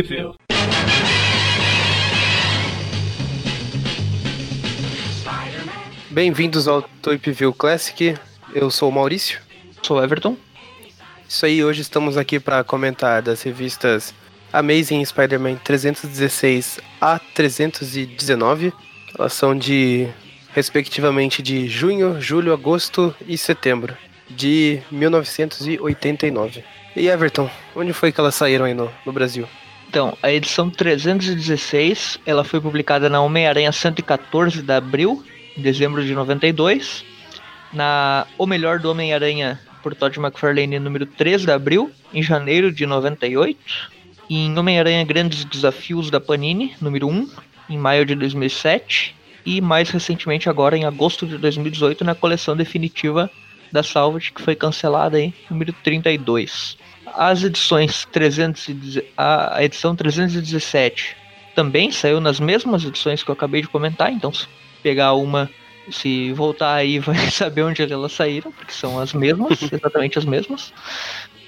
View. Bem-vindos ao Tweep View Classic. Eu sou o Maurício. Sou o Everton. Isso aí, hoje estamos aqui para comentar das revistas Amazing Spider-Man 316 a 319. Elas são de, respectivamente, de junho, julho, agosto e setembro de 1989. E Everton, onde foi que elas saíram aí no, no Brasil? Então, a edição 316, ela foi publicada na Homem-Aranha 114 de abril, em dezembro de 92. Na O Melhor do Homem-Aranha, por Todd McFarlane, número 3 de abril, em janeiro de 98. E em Homem-Aranha Grandes Desafios da Panini, número 1, em maio de 2007. E mais recentemente, agora em agosto de 2018, na coleção definitiva da Salvage, que foi cancelada aí, número 32. As edições 300 a edição 317 também saiu nas mesmas edições que eu acabei de comentar, então se pegar uma, se voltar aí vai saber onde elas saíram, porque são as mesmas, exatamente as mesmas.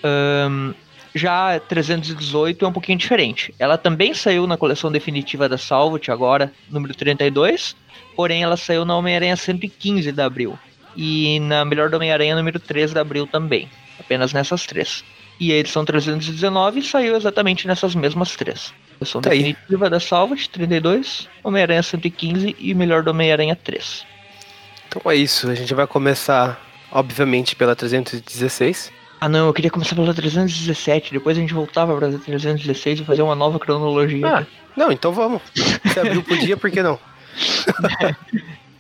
Um, já 318 é um pouquinho diferente. Ela também saiu na coleção definitiva da Salvat agora, número 32, porém ela saiu na Homem-Aranha 115 de abril. E na Melhor do Homem-Aranha número 3 de abril também. Apenas nessas três. E a edição 319 saiu exatamente nessas mesmas três. Edição Tá aí. definitiva da Salvat, 32, Homem-Aranha 115 e Melhor do Homem-Aranha 3. Então é isso, a gente vai começar, obviamente, pela 316. Ah não, eu queria começar pela 317, depois a gente voltava pra 316 e fazer uma nova cronologia. Ah, não, então vamos. Se abriu pro dia, por que não?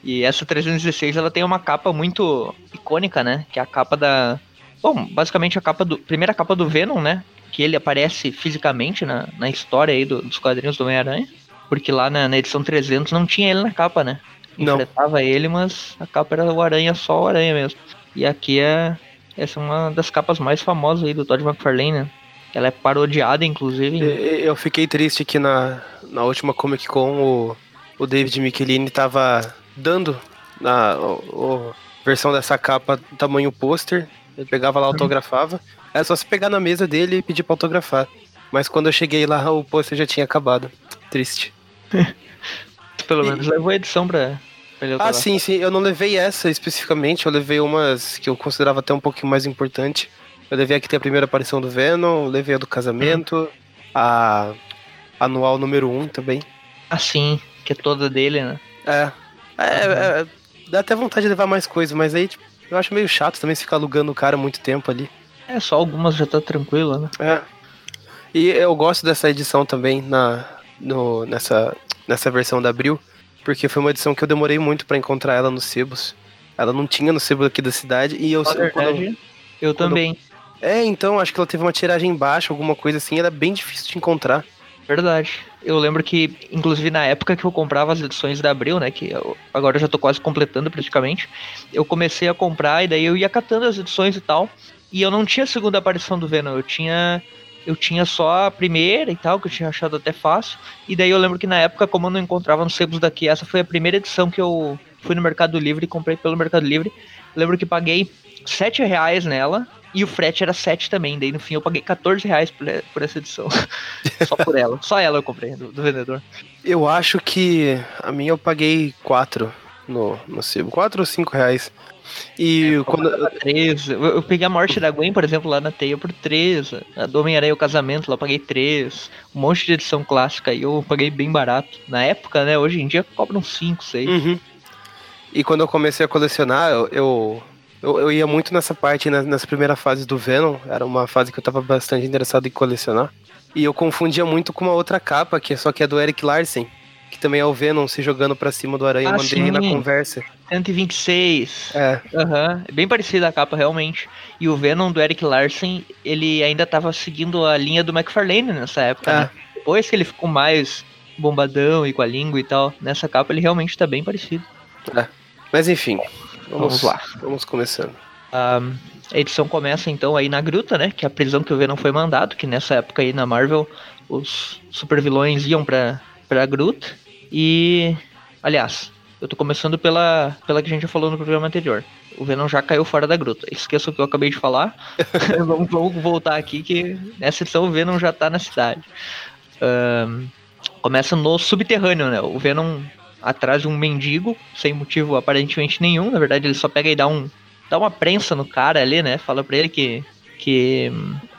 E essa 316 ela tem uma capa muito icônica, né? Que é a capa da. Bom, basicamente a capa do. Primeira capa do Venom, né? Que ele aparece fisicamente na, na história aí do- dos quadrinhos do Homem-Aranha. Porque lá na, na edição 300 não tinha ele na capa, né? Não. Enfrentava ele, mas a capa era o Aranha, só o Aranha mesmo. E aqui é. Essa é uma das capas mais famosas aí do Todd McFarlane, né? Ela é parodiada, inclusive. Eu fiquei triste que na, na última Comic Con o, o David Michelini tava dando a o- o- versão dessa capa tamanho pôster. Ele pegava lá, autografava. Era só se pegar na mesa dele e pedir pra autografar. Mas quando eu cheguei lá, o pôster já tinha acabado. Triste. Pelo e- menos levou a edição pra, pra Ah, sim, sim. Eu não levei essa especificamente. Eu levei umas que eu considerava até um pouquinho mais importante. Eu levei a que tem a primeira aparição do Venom. Levei a do casamento. A anual número 1 um também. Ah, sim, que é toda dele, né? É. É, é, Dá até vontade de levar mais coisas, mas aí, tipo, eu acho meio chato também se ficar alugando o cara muito tempo ali. É, só algumas já tá tranquila, né? É. E eu gosto dessa edição também na, no, nessa, nessa versão da Abril, porque foi uma edição que eu demorei muito pra encontrar ela nos sebos. Ela não tinha no sebo aqui da cidade e eu Na verdade, eu quando- também. É, então, acho que ela teve uma tiragem baixa, alguma coisa assim, era bem difícil de encontrar. Verdade. Eu lembro que, inclusive na época que eu comprava as edições da Abril, né? Que eu- agora eu já tô quase completando praticamente. Eu comecei a comprar e daí eu ia catando as edições e tal. E eu não tinha a segunda aparição do Venom, eu tinha. Eu tinha só a primeira e tal, que eu tinha achado até fácil. E daí eu lembro que na época, como eu não encontrava nos sebos daqui, essa foi a primeira edição que eu fui no Mercado Livre e comprei pelo Mercado Livre. Eu lembro que paguei 7 reais nela. E o frete era 7 também. Daí no fim eu paguei 14 reais por, por essa edição. Só por ela. Só ela eu comprei, do, do vendedor. Eu acho que a minha eu paguei 4 no, no sebo. 4 ou 5 reais. E quando. Tava 3. Eu, eu peguei a morte da Gwen, por exemplo, lá na Teia por 3. A do Homem-Aranha o casamento, lá eu paguei 3. Um monte de edição clássica aí eu paguei bem barato. Na época, né? Hoje em dia cobram 5, 6. Uhum. E quando eu comecei a colecionar, eu, eu, eu, eu ia muito nessa parte, né, nessa primeira fase do Venom. Era uma fase que eu tava bastante interessado em colecionar. E eu confundia muito com uma outra capa, que é só que é do Eric Larsen. Que também é o Venom se jogando pra cima do Aranha. Ah, mandei aí na sim. conversa. 126. É, é bem parecida a capa, realmente. E o Venom do Eric Larsen, ele ainda tava seguindo a linha do McFarlane nessa época, É. né? Depois que ele ficou mais bombadão e com a língua e tal, nessa capa ele realmente tá bem parecido. mas enfim. Vamos, Vamos lá. Vamos começando. A edição começa então aí na gruta, né? Que é a prisão que o Venom foi mandado, que nessa época aí na Marvel os supervilões iam pra, pra gruta. E. Aliás, eu tô começando pela, pela que a gente já falou no programa anterior. O Venom já caiu fora da gruta. Esqueça o que eu acabei de falar. vamos, vamos voltar aqui que nessa edição o Venom já tá na cidade. Um, começa no subterrâneo, né? O Venom atrás de um mendigo, sem motivo aparentemente nenhum. Na verdade, ele só pega e dá um. dá uma prensa no cara ali, né? Fala pra ele que. que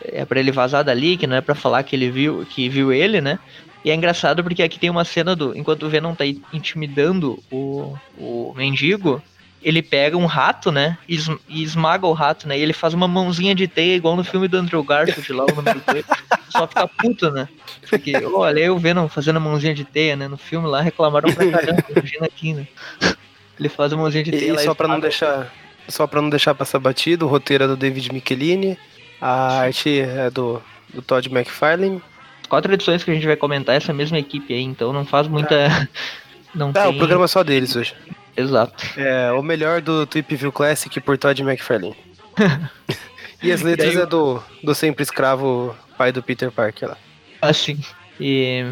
é para ele vazar dali, que não é para falar que ele viu, que viu ele, né? E é engraçado porque aqui tem uma cena do. Enquanto o Venom tá intimidando o, o mendigo, ele pega um rato, né? E, esmaga o rato, né? E ele faz uma mãozinha de teia, igual no filme do Andrew Garfield lá, o número 2. Só fica puto, né? Porque, olha, eu vendo fazendo a mãozinha de teia, né? No filme lá reclamaram pra caramba, imagina aqui, né? Ele faz a mãozinha de teia. E lá só pra não deixar. Só pra não deixar passar batido, o roteiro é do David Michelini, a arte é do, do Todd McFarlane quatro edições que a gente vai comentar essa mesma equipe aí, então não faz muita. É. Não ah, tem... o programa é só deles hoje. Exato. É, o melhor do Tweep View Classic por Todd McFarlane. e as letras daí... é do, do sempre escravo pai do Peter Parker lá. Assim. E.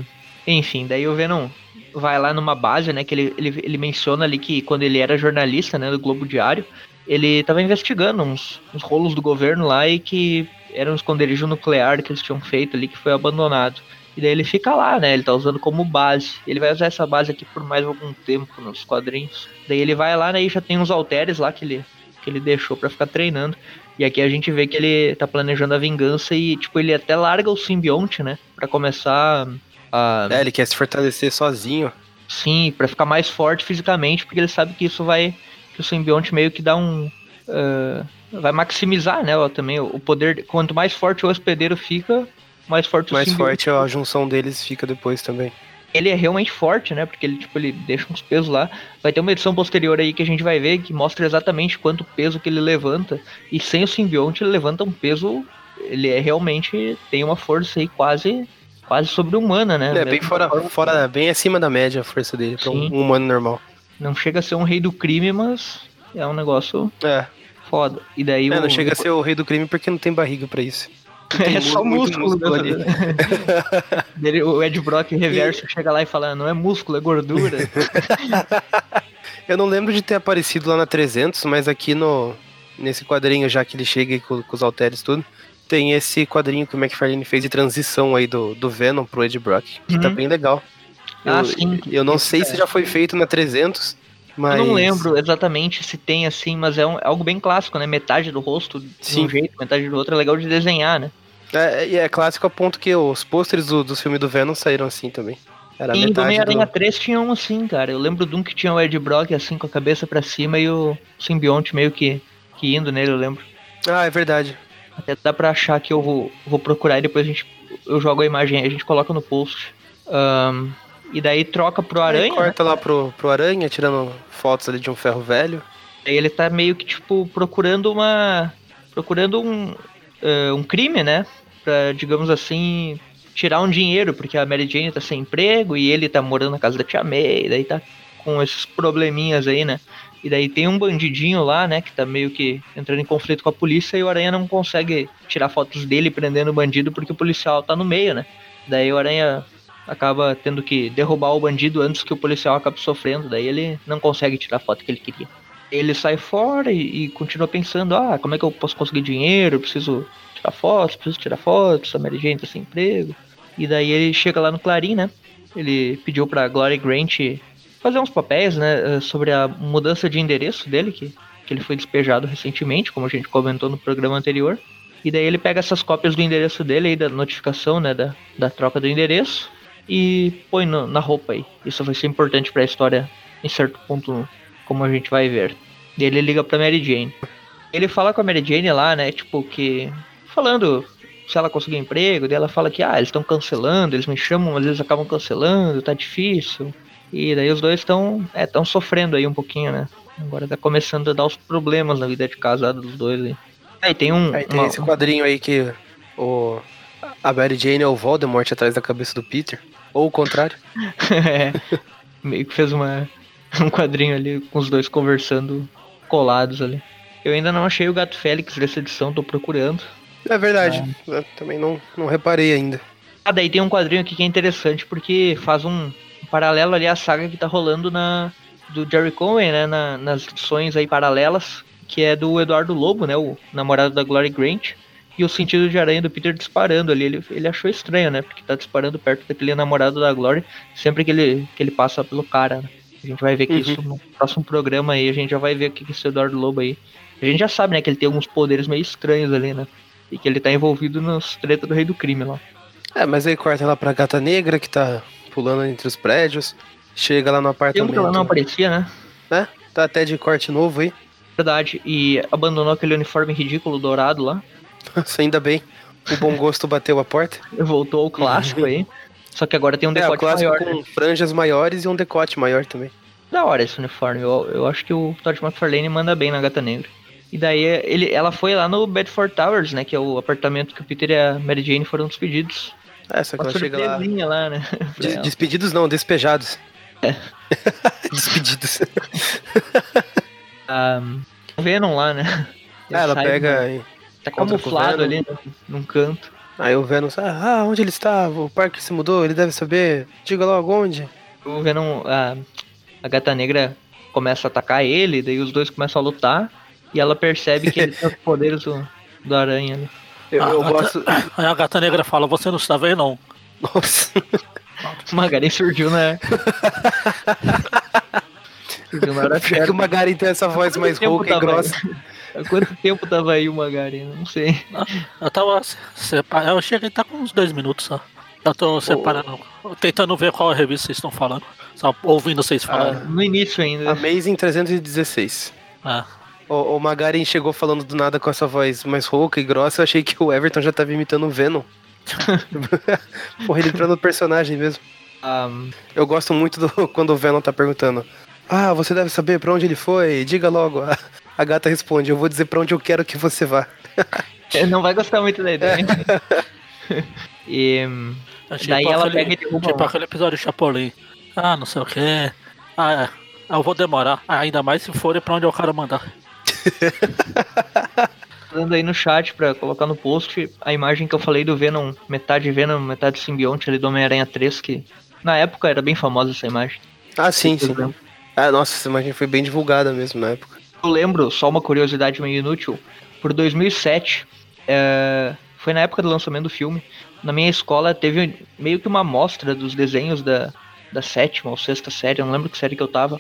Enfim, daí o Venom vai lá numa base, né? Que ele, ele, ele menciona ali que quando ele era jornalista, né, do Globo Diário, ele estava investigando uns, uns rolos do governo lá e que era um esconderijo nuclear que eles tinham feito ali que foi abandonado. E daí ele fica lá, né? Ele tá usando como base. Ele vai usar essa base aqui por mais algum tempo nos quadrinhos. Daí ele vai lá, né? E já tem uns halteres lá que ele, que ele deixou para ficar treinando. E aqui a gente vê que ele tá planejando a vingança e, tipo, ele até larga o simbionte, né? Pra começar a. É, ele quer se fortalecer sozinho. Sim, para ficar mais forte fisicamente, porque ele sabe que isso vai. Que o simbionte meio que dá um. Uh, vai maximizar, né, ó, também o poder. Quanto mais forte o hospedeiro fica, mais forte o Mais forte a junção deles fica depois também. Ele é realmente forte, né? Porque ele, tipo, ele deixa uns pesos lá. Vai ter uma edição posterior aí que a gente vai ver que mostra exatamente quanto peso que ele levanta. E sem o simbionte ele levanta um peso. Ele é realmente tem uma força aí quase quase sobre-humana, né? É, bem fora, fora, bem acima da média a força dele, para um humano normal. Não chega a ser um rei do crime, mas é um negócio. É foda. E daí é, o... não chega a ser o rei do crime porque não tem barriga para isso. É só músculo, músculo ali. o Ed Brock reverso e... chega lá e fala: não é músculo, é gordura. Eu não lembro de ter aparecido lá na 300, mas aqui no nesse quadrinho, já que ele chega com, com os halteres tudo, tem esse quadrinho que o McFarlane fez de transição aí do, do Venom pro Ed Brock, que tá uhum. tá bem legal. Ah, eu, sim. Eu não sei é. se já foi feito na 300, mas... Eu não lembro exatamente se tem assim, mas é, um, é algo bem clássico, né? Metade do rosto de Sim. um jeito, metade do outro. É legal de desenhar, né? É, e é, clássico a ponto que os pôsteres do, do filme do Venom saíram assim também. Era e do Homem-Aranha do... 3 tinha um assim, cara. Eu lembro de um que tinha o Ed Brock assim com a cabeça para cima e o simbionte meio que, que indo nele, eu lembro. Ah, é verdade. Até dá pra achar que eu vou, vou procurar e depois a gente, eu jogo a imagem a gente coloca no post. Um, e daí troca pro Aranha. Aí corta né? lá pro, pro Aranha, tirando fotos ali de um ferro velho. Aí ele tá meio que, tipo, procurando uma. Procurando um. Uh, um crime, né? Pra, digamos assim, tirar um dinheiro, porque a Mary Jane tá sem emprego e ele tá morando na casa da Tia May, e daí tá com esses probleminhas aí, né? E daí tem um bandidinho lá, né, que tá meio que entrando em conflito com a polícia e o Aranha não consegue tirar fotos dele prendendo o bandido porque o policial tá no meio, né? Daí o Aranha acaba tendo que derrubar o bandido antes que o policial acabe sofrendo, daí ele não consegue tirar a foto que ele queria. Ele sai fora e, e continua pensando, ah, como é que eu posso conseguir dinheiro? Eu preciso tirar fotos, preciso tirar fotos, a Mary Jane sem emprego. E daí ele chega lá no Clarim, né? Ele pediu pra Glory Grant fazer uns papéis, né, sobre a mudança de endereço dele, que, que ele foi despejado recentemente, como a gente comentou no programa anterior. E daí ele pega essas cópias do endereço dele aí, da notificação, né, da, da troca do endereço, e põe no, na roupa aí. Isso vai ser importante para a história em certo ponto, como a gente vai ver. E ele liga pra Mary Jane. Ele fala com a Mary Jane lá, né? Tipo, que. Falando se ela conseguir emprego, daí ela fala que, ah, eles estão cancelando, eles me chamam, mas eles acabam cancelando, tá difícil. E daí os dois estão é, tão sofrendo aí um pouquinho, né? Agora tá começando a dar os problemas na vida de casado dos dois aí. Aí tem um. Aí tem uma... esse quadrinho aí que o. A Mary Jane é o Voldemort atrás da cabeça do Peter. Ou o contrário. é. Meio que fez uma, um quadrinho ali com os dois conversando colados ali. Eu ainda não achei o Gato Félix dessa edição, tô procurando. É verdade, ah. eu também não, não reparei ainda. Ah, daí tem um quadrinho aqui que é interessante porque faz um, um paralelo ali à saga que tá rolando na do Jerry Conway, né, na, nas edições aí paralelas, que é do Eduardo Lobo, né, o namorado da Glory Grant. E o sentido de aranha do Peter disparando ali. Ele, ele achou estranho, né? Porque tá disparando perto daquele namorado da Glory sempre que ele, que ele passa pelo cara, né? A gente vai ver que uhum. isso no próximo programa aí, a gente já vai ver o que, que esse Eduardo Lobo aí. A gente já sabe, né, que ele tem alguns poderes meio estranhos ali, né? E que ele tá envolvido nos tretas do Rei do Crime lá. É, mas aí corta lá pra Gata Negra, que tá pulando entre os prédios. Chega lá no apartamento. Que ela não aparecia, né? Né? Tá até de corte novo aí. Verdade. E abandonou aquele uniforme ridículo dourado lá. Nossa, ainda bem. O bom gosto bateu a porta. Voltou ao clássico aí. Só que agora tem um decote é, maior. com né? franjas maiores e um decote maior também. Da hora esse uniforme. Eu, eu acho que o Todd McFarlane manda bem na Gata Negra. E daí ele, ela foi lá no Bedford Towers, né? Que é o apartamento que o Peter e a Mary Jane foram despedidos. É, só que Uma ela chega lá... lá né? Des, despedidos não, despejados. É. despedidos. um, Venom lá, né? É, ela pega... e Tá camuflado ali né, num canto. Aí o Venom, ah, onde ele está? O parque se mudou, ele deve saber. Diga logo onde. O Venom, a, a gata negra começa a atacar ele, daí os dois começam a lutar. E ela percebe que ele tem os poderes do, do aranha ali. Eu, eu gosto. Aí a gata negra fala, você não está vendo não. Nossa. Magari surgiu, né? surgiu na hora certa. que o Magari tem essa voz mais rouca e grossa. Há quanto tempo tava aí o Magari? Não sei. Eu tava separando. Eu cheguei tá com uns dois minutos só. Eu tô separando, oh. tentando ver qual revista vocês estão falando. Só ouvindo vocês falarem. Ah, no início ainda. Amazing 316. Ah. O, o Magarin chegou falando do nada com essa voz mais rouca e grossa. Eu achei que o Everton já tava imitando o Venom. Porra, ele entrou no personagem mesmo. Um... Eu gosto muito do, quando o Venom tá perguntando. Ah, você deve saber para onde ele foi. Diga logo. A gata responde: Eu vou dizer para onde eu quero que você vá. Não vai gostar muito da ideia. e Achei daí ela aquele, pega e derruba. Tipo aquele episódio Chapolin. Ah, não sei o que. Ah, é. eu vou demorar. Ah, ainda mais se for para onde eu quero mandar. Dando aí no chat pra colocar no post a imagem que eu falei do Venom, metade Venom, metade simbionte ali do Homem-Aranha 3, que na época era bem famosa essa imagem. Ah, sim, sim. Ah, nossa, essa imagem foi bem divulgada mesmo na época eu lembro, só uma curiosidade meio inútil, por 2007, é, foi na época do lançamento do filme, na minha escola teve meio que uma amostra dos desenhos da, da sétima ou sexta série, eu não lembro que série que eu tava.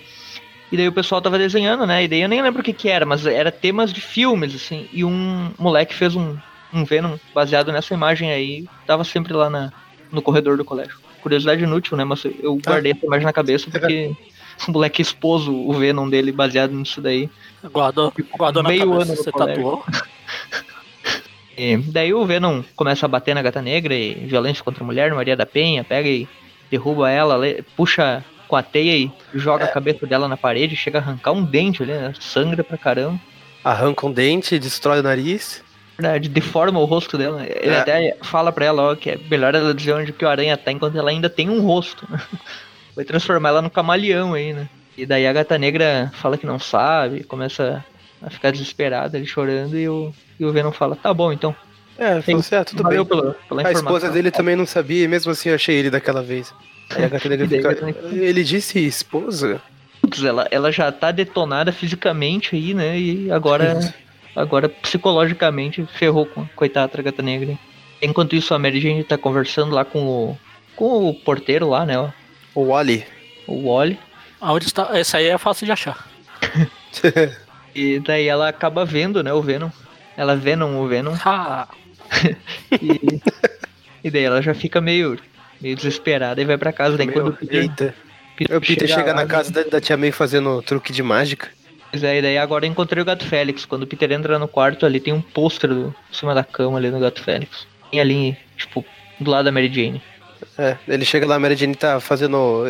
E daí o pessoal tava desenhando, né? E daí eu nem lembro o que que era, mas era temas de filmes, assim. E um moleque fez um, um Venom baseado nessa imagem aí, tava sempre lá na, no corredor do colégio. Curiosidade inútil, né? Mas eu guardei ah. essa imagem na cabeça porque o moleque expôs o Venom dele baseado nisso daí. Guardou, guardou meio na cabeça, ano você tatuou. E daí o Venom começa a bater na gata negra e violência contra a mulher, Maria da Penha, pega e derruba ela, puxa com a teia e joga é. a cabeça dela na parede, chega a arrancar um dente ali, né? Sangra pra caramba. Arranca um dente, destrói o nariz. Verdade, deforma o rosto dela. Ele é. até fala pra ela, ó, que é melhor ela dizer onde que o aranha tá enquanto ela ainda tem um rosto. Vai transformar ela no camaleão aí, né? E daí a gata negra fala que não sabe, começa a ficar desesperada, ele chorando, e o, e o Venom fala, tá bom então. É, falou assim, ah, tudo bem. Pela, pela a esposa dele também não sabia, e mesmo assim eu achei ele daquela vez. Aí a gata negra fica. Ele disse esposa? Putz, ela, ela já tá detonada fisicamente aí, né? E agora. agora psicologicamente ferrou com a coitada da gata negra. Enquanto isso, a Mary Jane tá conversando lá com o. com o porteiro lá, né? O Wally. O Wally. Aonde está? Essa aí é fácil de achar. e daí ela acaba vendo, né, o Venom. Ela Venom o Venom. Ah. e, e daí ela já fica meio, meio desesperada e vai pra casa. Daí Meu, quando o Peter, Eita. Peter, o Peter chega, chega na casa da, da, tia May fazendo truque de mágica. Pois é, e daí agora eu encontrei o Gato Félix. Quando o Peter entra no quarto ali, tem um pôster em cima da cama ali no Gato Félix. Tem ali, tipo, do lado da Mary Jane. É, ele chega lá, a Mary Jane tá fazendo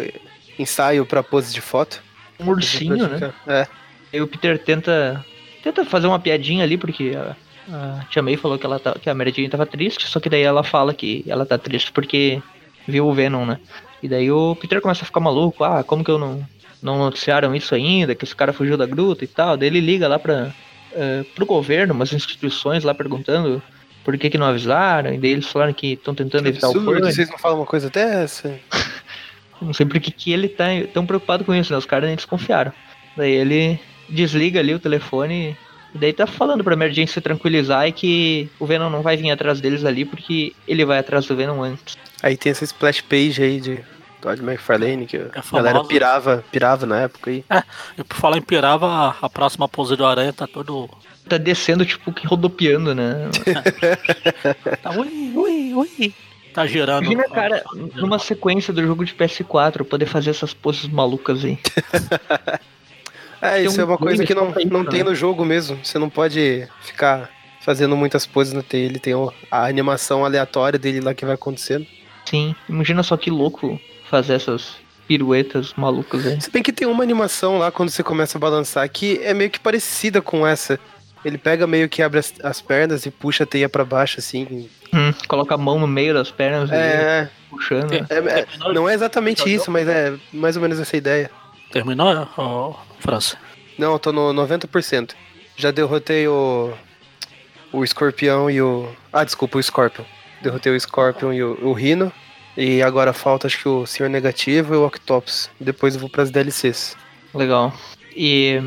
ensaio pra pose de foto. Um ursinho, né? É. E o Peter tenta tenta fazer uma piadinha ali, porque a, a Tia May falou que, ela tá, que a Mary Jane tava triste, só que daí ela fala que ela tá triste porque viu o Venom, né? E daí o Peter começa a ficar maluco, ah, como que eu não, não noticiaram isso ainda, que esse cara fugiu da gruta e tal. Daí ele liga lá pra, uh, pro governo, umas instituições lá perguntando por que que não avisaram, e daí eles falaram que estão tentando que evitar absurdo, o pânico. Vocês não falam uma coisa dessa? Não sei por que, que ele tá tão preocupado com isso, né? Os caras nem desconfiaram. Daí ele desliga ali o telefone E daí tá falando pra Jane se tranquilizar e que o Venom não vai vir atrás deles ali porque ele vai atrás do Venom antes. Aí tem essa splash page aí de Todd McFarlane, que a É galera famosa. pirava, pirava na época aí. E por falar em pirava, a, a próxima pose do Aranha tá todo. Tá descendo, tipo, que rodopiando, né? Tá ui, ui, ui. Tá girando. Imagina, cara, numa sequência do jogo de PS4, poder fazer essas poses malucas aí. É, Tem isso um é uma coisa que não, não tem né? no jogo mesmo. Você não pode ficar fazendo muitas poses no T. Ele tem a animação aleatória dele lá que vai acontecendo. Sim, imagina só que louco fazer essas piruetas malucas aí. Se bem que tem uma animação lá quando você começa a balançar que é meio que parecida com essa. Ele pega meio que abre as, as pernas e puxa a teia pra baixo, assim. Hum, coloca a mão no meio das pernas e É, puxando. É. é- é- não é exatamente isso, mas é mais ou menos essa ideia. Terminou, ó, França? Não, eu tô no 90%. Já derrotei o. O escorpião e o. Ah, desculpa, o Scorpion. Derrotei o Scorpion e o, o Rhino. E agora falta acho que o Senhor Negativo e o Octopus. Depois eu vou pras DLCs. Legal. E,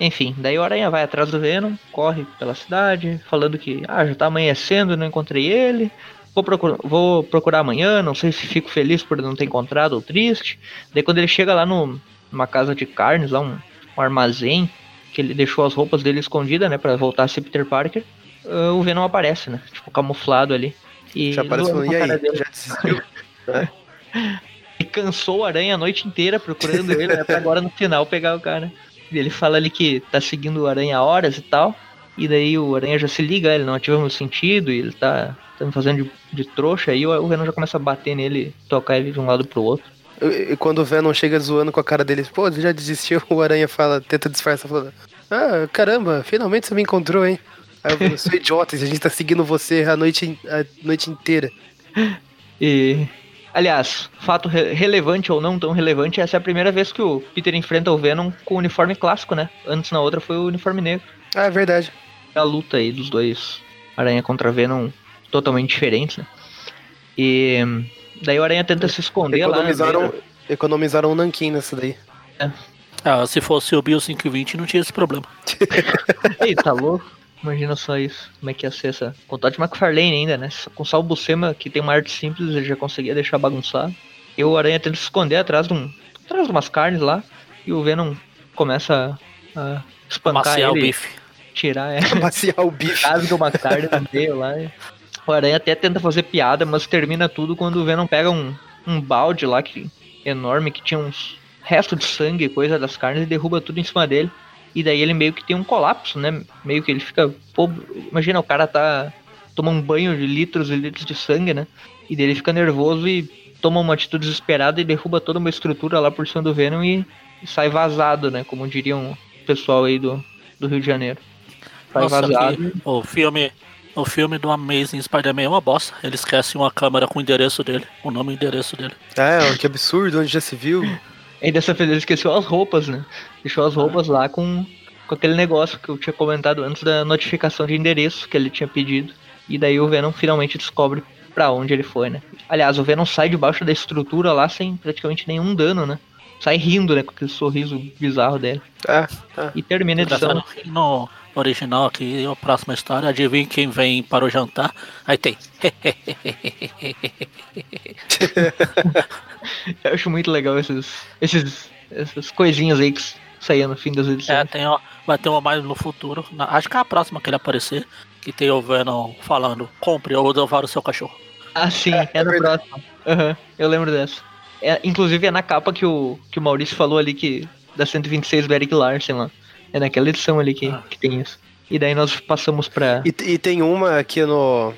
enfim, daí o Aranha vai atrás do Venom, corre pela cidade, falando que, ah, já tá amanhecendo, não encontrei ele. Vou procurar, vou procurar amanhã, não sei se fico feliz por não ter encontrado ou triste. Daí quando ele chega lá no, numa casa de carnes, lá um, um armazém, que ele deixou as roupas dele escondidas, né, pra voltar a ser Peter Parker, ah, o Venom aparece, né, tipo, camuflado ali. E Já aparece zoando falando, com e aí? dele. Já desistiu? E cansou o Aranha a noite inteira procurando ele, né, pra agora no final pegar o cara. E ele fala ali que tá seguindo o Aranha horas e tal. E daí o Aranha já se liga, ele não ativa o sentido, e ele tá, tá me fazendo de, de trouxa, aí o, o Venom já começa a bater nele, tocar ele de um lado pro outro. E e quando o Venom chega zoando com a cara dele, pô, você já desistiu? O Aranha fala, tenta disfarçar, falando, ah, caramba, finalmente você me encontrou, hein? Aí eu falo, sou idiota, a gente tá seguindo você a noite, a noite inteira. E. Aliás, fato re- relevante ou não tão relevante, essa é a primeira vez que o Peter enfrenta o Venom com o uniforme clássico, né? Antes na outra foi o uniforme negro. Ah, é verdade. a luta aí dos dois Aranha contra Venom totalmente diferentes, né? E daí o Aranha tenta se esconder lá. né? Economizaram, economizaram um nanquim nessa daí. Ah, se fosse o Bill 520 não tinha esse problema. Ei, tá louco? Imagina só isso. Como é que ia ser essa. Com o Todd McFarlane ainda, né? Com só o Buscema, que tem uma arte simples, ele já conseguia deixar bagunçado. E o Aranha tenta se esconder atrás de um. atrás de umas carnes lá. E o Venom começa a, a espancar Maciar o ele. bife. Tirar, é. Maciar o bicho. rasga uma carne no meio lá. e O Aranha até tenta fazer piada, mas termina tudo quando o Venom pega um, um balde lá que, enorme que tinha uns restos de sangue e coisa das carnes e derruba tudo em cima dele. E daí ele meio que tem um colapso, né? Meio que ele fica. Pô, imagina, o cara tá. toma um banho de litros e litros de sangue, né? E daí ele fica nervoso e toma uma atitude desesperada e derruba toda uma estrutura lá por cima do Venom e, e sai vazado, né? Como diriam o pessoal aí do, do Rio de Janeiro. Sai Nossa, vazado. que o filme. O filme do Amazing Spider-Man é uma bosta. Ele esquece uma câmera com o endereço dele, o nome e o endereço dele. É, que absurdo, onde já se viu. E dessa vez ele esqueceu as roupas, né? Deixou as roupas lá com, com aquele negócio que eu tinha comentado antes da notificação de endereço que ele tinha pedido. E daí o Venom finalmente descobre pra onde ele foi, né? Aliás, o Venom sai debaixo da estrutura lá sem praticamente nenhum dano, né? Sai rindo, né? Com aquele sorriso bizarro dele. É, é. E termina a edição. No original aqui, a próxima história, adivinha quem vem para o jantar? Aí tem. Eu acho muito legal esses, esses, essas coisinhas aí que saíam no fim das É, edições. tem, ó, vai ter uma mais no futuro. Na- acho que é a próxima que ele aparecer. Que tem o Venom falando, compre ou levar o seu cachorro. Ah, sim, é, no verdade. próximo. Aham, eu lembro dessa. É, inclusive é na capa que o, que o Maurício falou ali que da 126 do Eric Larsen lá. É naquela edição ali que, Ah. que tem isso. E daí nós passamos pra. E, e tem uma aqui no.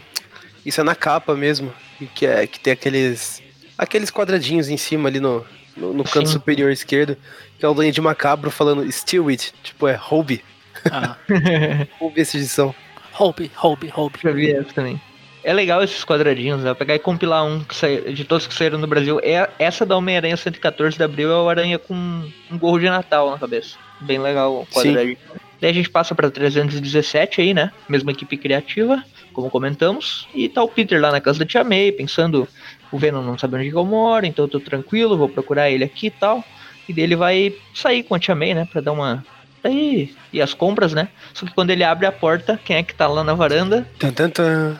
Isso é na capa mesmo. Que, é, que tem aqueles. Aqueles quadradinhos em cima ali no, no, no canto Sim. superior esquerdo. Que é o Duende Macabro falando Steal it. Tipo, é roube. Ah, Roube essa edição. roube, roube, roube. Já vi essa também. É legal esses quadradinhos, né? Pegar e compilar um sai- de todos que saíram no Brasil. É, essa da Homem-Aranha 114 de abril é o Aranha com um gorro de Natal na cabeça. Bem legal o quadradinho. Daí a gente passa pra 317 aí, né? Mesma equipe criativa, como comentamos. E tá o Peter lá na casa da Tia May, pensando, o Venom não sabe onde eu moro, então eu tô tranquilo, vou procurar ele aqui e tal. E daí ele vai sair com a Tia May, né? Pra dar uma, Daí, e as compras, né? Só que quando ele abre a porta, quem é que tá lá na varanda? Tan, tan, tan.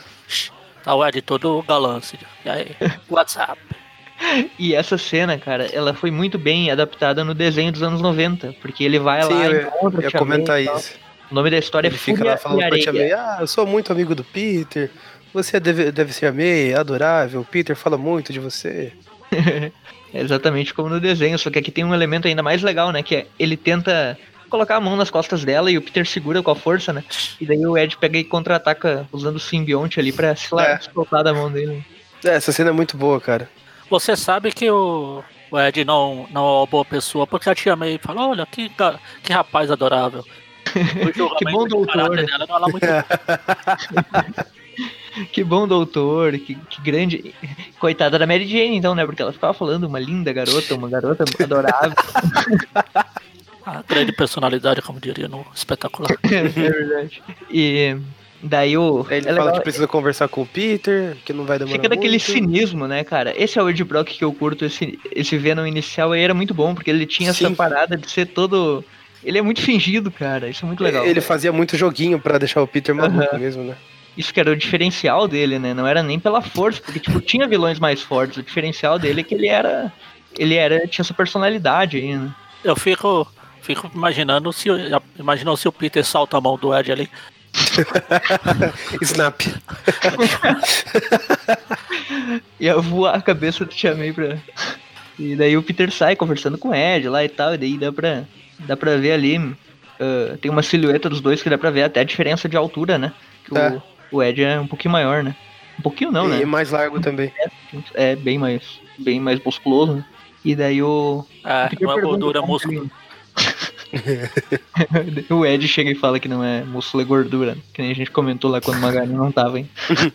Tá o Ed todo galã, assim. E aí, WhatsApp. E essa cena, cara, ela foi muito bem adaptada no desenho dos anos 90, porque ele vai Sim, lá eu e encontra o ia Tia comentar May e tal. isso. O nome da história Ele é fica Fúria lá falando pra Tia. May, ah, eu sou muito amigo do Peter, você deve, deve ser a May, é adorável, o Peter fala muito de você. É exatamente como no desenho, só que aqui tem um elemento ainda mais legal, né? Que é ele tenta colocar a mão nas costas dela e o Peter segura com a força, né? E daí o Ed pega e contra-ataca usando o simbionte ali pra se lá, É. soltar da mão dele. É, essa cena é muito boa, cara. Você sabe que o, o Ed não, não é uma boa pessoa, porque a tia May fala, olha, que, que rapaz adorável. Que bom doutor, né? dela não é lá muito Que bom doutor, que, que grande. Coitada da Mary Jane, então, né? Porque ela ficava falando uma linda garota, uma garota adorável. a grande personalidade, como diria no espetacular. é verdade. E daí o. Ele é fala legal- que precisa conversar com o Peter, que não vai demorar Fica daquele muito. cinismo, né, cara? Esse é o Ed Brock que eu curto. Esse, esse Venom inicial aí era muito bom, porque ele tinha essa Sim. parada de ser todo. Ele é muito fingido, cara. Isso é muito legal. Ele fazia muito joguinho pra deixar o Peter maluco Aham. mesmo, né? Isso que era o diferencial dele, né? Não era nem pela força, porque, tipo, tinha vilões mais fortes. O diferencial dele é que ele era. Ele era. tinha essa personalidade aí, né? Eu fico, fico imaginando se imaginando se o Peter salta a mão do Ed ali. Snap. Ia voar a cabeça do Tia May pra. E daí o Peter sai conversando com o Ed lá e tal, e daí dá pra, dá pra ver ali. ah, tem uma silhueta dos dois que dá pra ver até a diferença de altura, né? Que É. o, o Ed é um pouquinho maior, né? Um pouquinho não, e né? mais largo também. É bem mais, bem mais musculoso, né? E daí o. É, Peter não é gordura, é músculo. ele- o Ed chega e fala que não é músculo, é gordura. Que nem a gente comentou lá quando o Magari não tava, hein?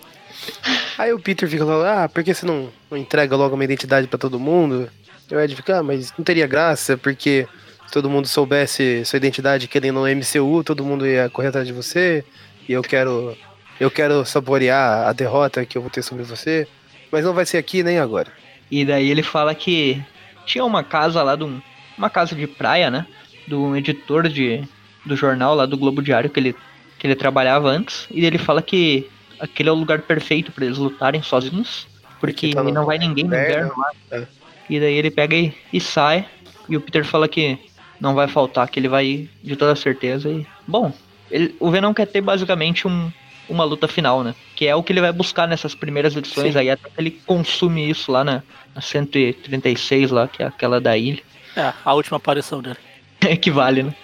Aí o Peter fica lá, ah, por que você não, não entrega logo uma identidade pra todo mundo? E o Ed fica, ah, mas não teria graça, porque se todo mundo soubesse sua identidade querendo no MCU, todo mundo ia correr atrás de você, e eu quero. Eu quero saborear a derrota que eu vou ter sobre você. Mas não vai ser aqui nem agora. E daí ele fala que tinha uma casa lá, de um, uma casa de praia, né? Do editor de, do jornal lá do Globo Diário que ele, que ele trabalhava antes. E ele fala que aquele é o lugar perfeito pra eles lutarem sozinhos. Porque tá não vai ninguém no inverno, inverno lá. é. E daí ele pega e, e sai. E o Peter fala que não vai faltar, que ele vai ir de toda certeza. E, bom, ele- o Venom quer ter basicamente um, uma luta final, né? Que é o que ele vai buscar nessas primeiras edições Sim. aí, até que ele consome isso lá na, na 136 lá, que é aquela da ilha. É, a última aparição dele. Equivale, né?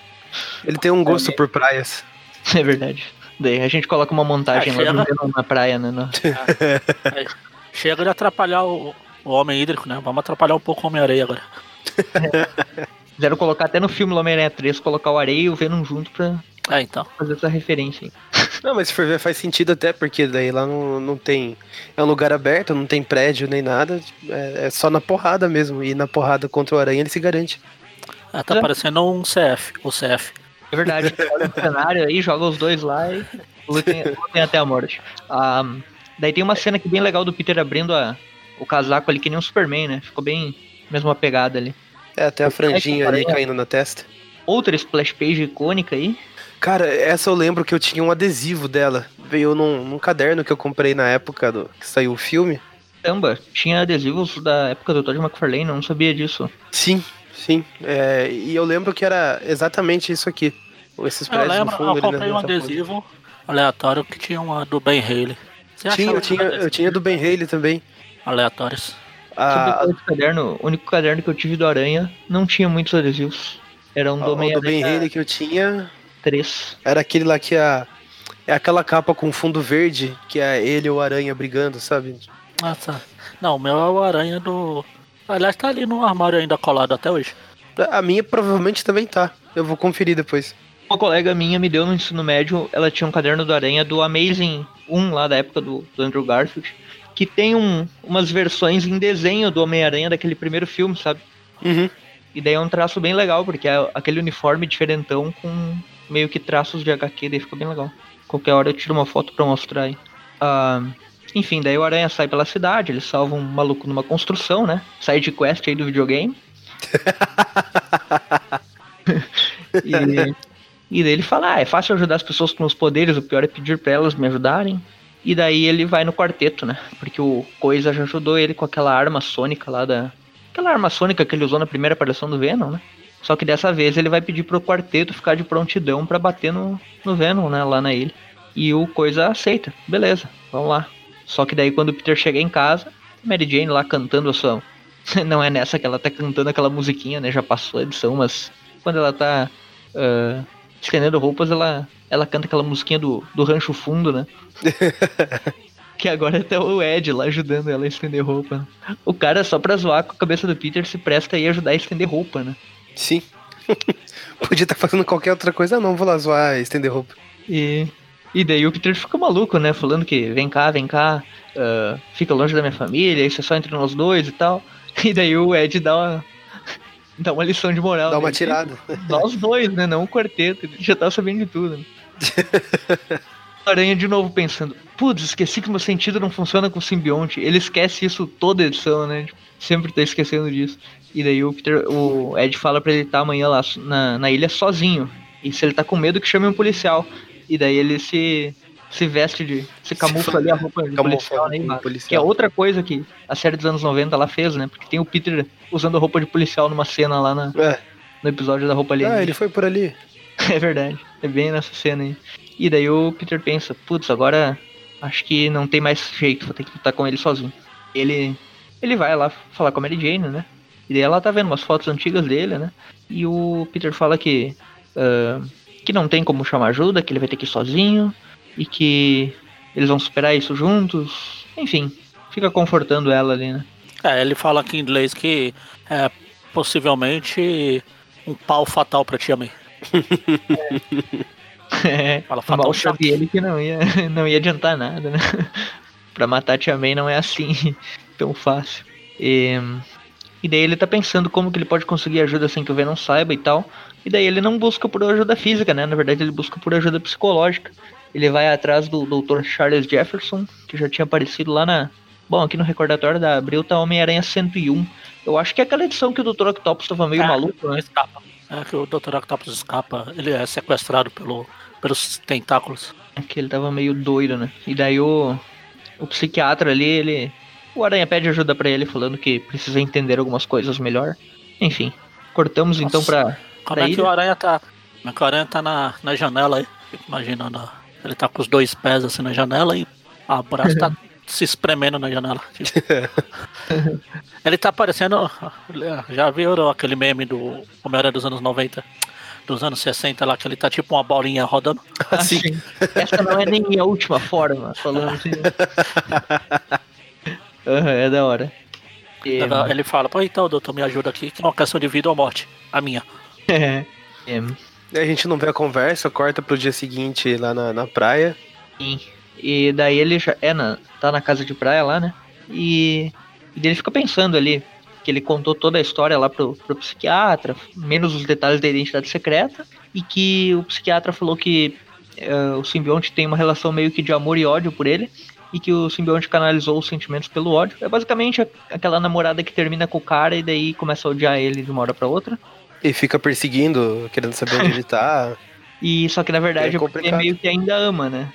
Ele tem um gosto por praias. É verdade. Daí a gente coloca uma montagem Ah, lá chega. Venom na praia, né? no- Aí, chega de atrapalhar o, o Homem Hídrico, né? Vamos atrapalhar um pouco o Homem-Areia agora. Fizeram colocar até no filme Homem-Aranha 3, colocar o Areia e o Venom junto pra É, então. fazer essa referência aí. Não, mas se for ver, faz sentido até, porque daí lá não, não tem. É um lugar aberto, não tem prédio nem nada. É, é só na porrada mesmo. E na porrada contra o aranha ele se garante. É, tá É. parecendo um CF, o CF. É verdade, olha o cenário aí, joga os dois lá e lutem, lutem até a morte. Ah, daí tem uma cena aqui bem legal do Peter abrindo a, o casaco ali, que nem um Superman, né? Ficou bem mesma pegada ali. É, até a franjinha ali caindo na testa. Outra splash page icônica aí. Cara, essa eu lembro que eu tinha um adesivo dela. Veio num, num caderno que eu comprei na época do, que saiu o filme. Caramba, tinha adesivos da época do Todd McFarlane, eu não sabia disso. Sim, sim. É, e eu lembro que era exatamente isso aqui. Esses Eu prédios no lembro, fundo. eu ali comprei um adesivo aleatório que tinha uma do Ben Haley. Você Tinha, eu tinha, eu tinha do Ben Haley também. aleatórios. A, Sobre esse caderno, o único caderno que eu tive do Aranha não tinha muitos adesivos. Era um do a- o do Ben Haley que eu tinha 3. era aquele lá que a. É aquela capa com fundo verde, que é ele e o Aranha brigando, sabe? Nossa. Não, o meu é o aranha do. Aliás, tá ali no armário ainda colado até hoje. A minha provavelmente também tá. Eu vou conferir depois. Uma colega minha me deu no ensino médio, ela tinha um caderno do Aranha do Amazing 1 lá da época do, do Andrew Garfield, que tem um, umas versões em desenho do Homem-Aranha daquele primeiro filme, sabe? Uhum. E daí é um traço bem legal, porque é aquele uniforme diferentão com meio que traços de HQ, daí ficou bem legal. Qualquer hora eu tiro uma foto pra mostrar aí. Ah, enfim, daí o Aranha sai pela cidade, ele salva um maluco numa construção, né? Side quest aí do videogame. e E daí ele fala: Ah, é fácil ajudar as pessoas com os poderes, o pior é pedir pra elas me ajudarem. E daí ele vai no quarteto, né? Porque o Coisa já ajudou ele com aquela arma sônica lá da. Aquela arma sônica que ele usou na primeira aparição do Venom, né? Só que dessa vez ele vai pedir pro quarteto ficar de prontidão para bater no, no Venom, né? Lá na ilha. E o Coisa aceita. Beleza, vamos lá. Só que daí quando o Peter chega em casa, Mary Jane lá cantando a sua. Não é nessa que ela tá cantando aquela musiquinha, né? Já passou a edição, mas quando ela tá uh, estendendo roupas, ela, ela canta aquela musiquinha do, do Rancho Fundo, né? que agora até o Ed lá ajudando ela a estender roupa. O cara, só pra zoar com a cabeça do Peter, se presta aí a ajudar a estender roupa, né? Sim. Podia estar tá fazendo qualquer outra coisa, não, vou lá zoar, estender roupa. E, e daí o Peter fica maluco, né? Falando que vem cá, vem cá, uh, fica longe da minha família, isso é só entre nós dois e tal. E daí o Ed dá uma, dá uma lição de moral. Dá uma né? tirada. Nós dois, né? Não o quarteto. Ele já tá sabendo de tudo. Né? Aranha de novo pensando, putz, esqueci que meu sentido não funciona com o simbionte. Ele esquece isso toda edição, né? Sempre tá esquecendo disso. E daí o Peter, o Ed fala pra ele estar tá amanhã lá na, na ilha sozinho. E se ele tá com medo, que chame um policial. E daí ele se se veste de. se camufla ali a roupa de policial, né? policial. Que é outra coisa que a série dos anos 90 ela fez, né? Porque tem o Peter usando a roupa de policial numa cena lá na, é. no episódio da roupa ali. Ah, ele foi por ali. É verdade. É bem nessa cena aí. E daí o Peter pensa, putz, agora acho que não tem mais jeito, vou ter que lutar com ele sozinho. Ele. Ele vai lá falar com a Mary Jane, né? E daí ela tá vendo umas fotos antigas dele, né? E o Peter fala que. Uh, que não tem como chamar ajuda, que ele vai ter que ir sozinho e que eles vão superar isso juntos. Enfim, fica confortando ela ali, né? É, ele fala aqui em inglês que é possivelmente um pau fatal pra Tia May. é, fala fatal mal sabia ele que não ia, não ia adiantar nada, né? pra matar a Tia May não é assim tão fácil. E, e daí ele tá pensando como que ele pode conseguir ajuda sem que o Venom saiba e tal. E daí ele não busca por ajuda física, né? Na verdade ele busca por ajuda psicológica. Ele vai atrás do Dr. Charles Jefferson, que já tinha aparecido lá na. Bom, aqui no recordatório da Abril tá Homem-Aranha 101. Eu acho que é aquela edição que o Dr. Octopus tava meio é, maluco, né? Escapa. É que o Dr. Octopus escapa, ele é sequestrado pelo, pelos tentáculos. É que ele tava meio doido, né? E daí o, o psiquiatra ali, ele. O Aranha pede ajuda para ele, falando que precisa entender algumas coisas melhor. Enfim, cortamos então Nossa, então pra. Como é que o Aranha tá. Como é que o Aranha tá na, na janela aí? Imaginando a ele tá com os dois pés assim na janela e o braço tá se espremendo na janela. ele tá parecendo. Já viram aquele meme do Homem-Aranha dos anos 90? Dos anos 60 lá, que ele tá tipo uma bolinha rodando. Assim. Essa não é nem a última forma, falando assim. Uhum, é da hora. E... Ele fala, pô, então, doutor, me ajuda aqui, que é uma questão de vida ou morte. A minha. É. é. A gente não vê a conversa, corta pro dia seguinte lá na, na praia. Sim. E daí ele já é na, tá na casa de praia lá, né? E, e ele fica pensando ali que ele contou toda a história lá pro, pro psiquiatra, menos os detalhes da identidade secreta, e que o psiquiatra falou que uh, o simbionte tem uma relação meio que de amor e ódio por ele, e que o simbionte canalizou os sentimentos pelo ódio. É basicamente aquela namorada que termina com o cara e daí começa a odiar ele de uma hora pra outra. E fica perseguindo, querendo saber onde ele tá. E só que na verdade é, é meio que ainda ama, né?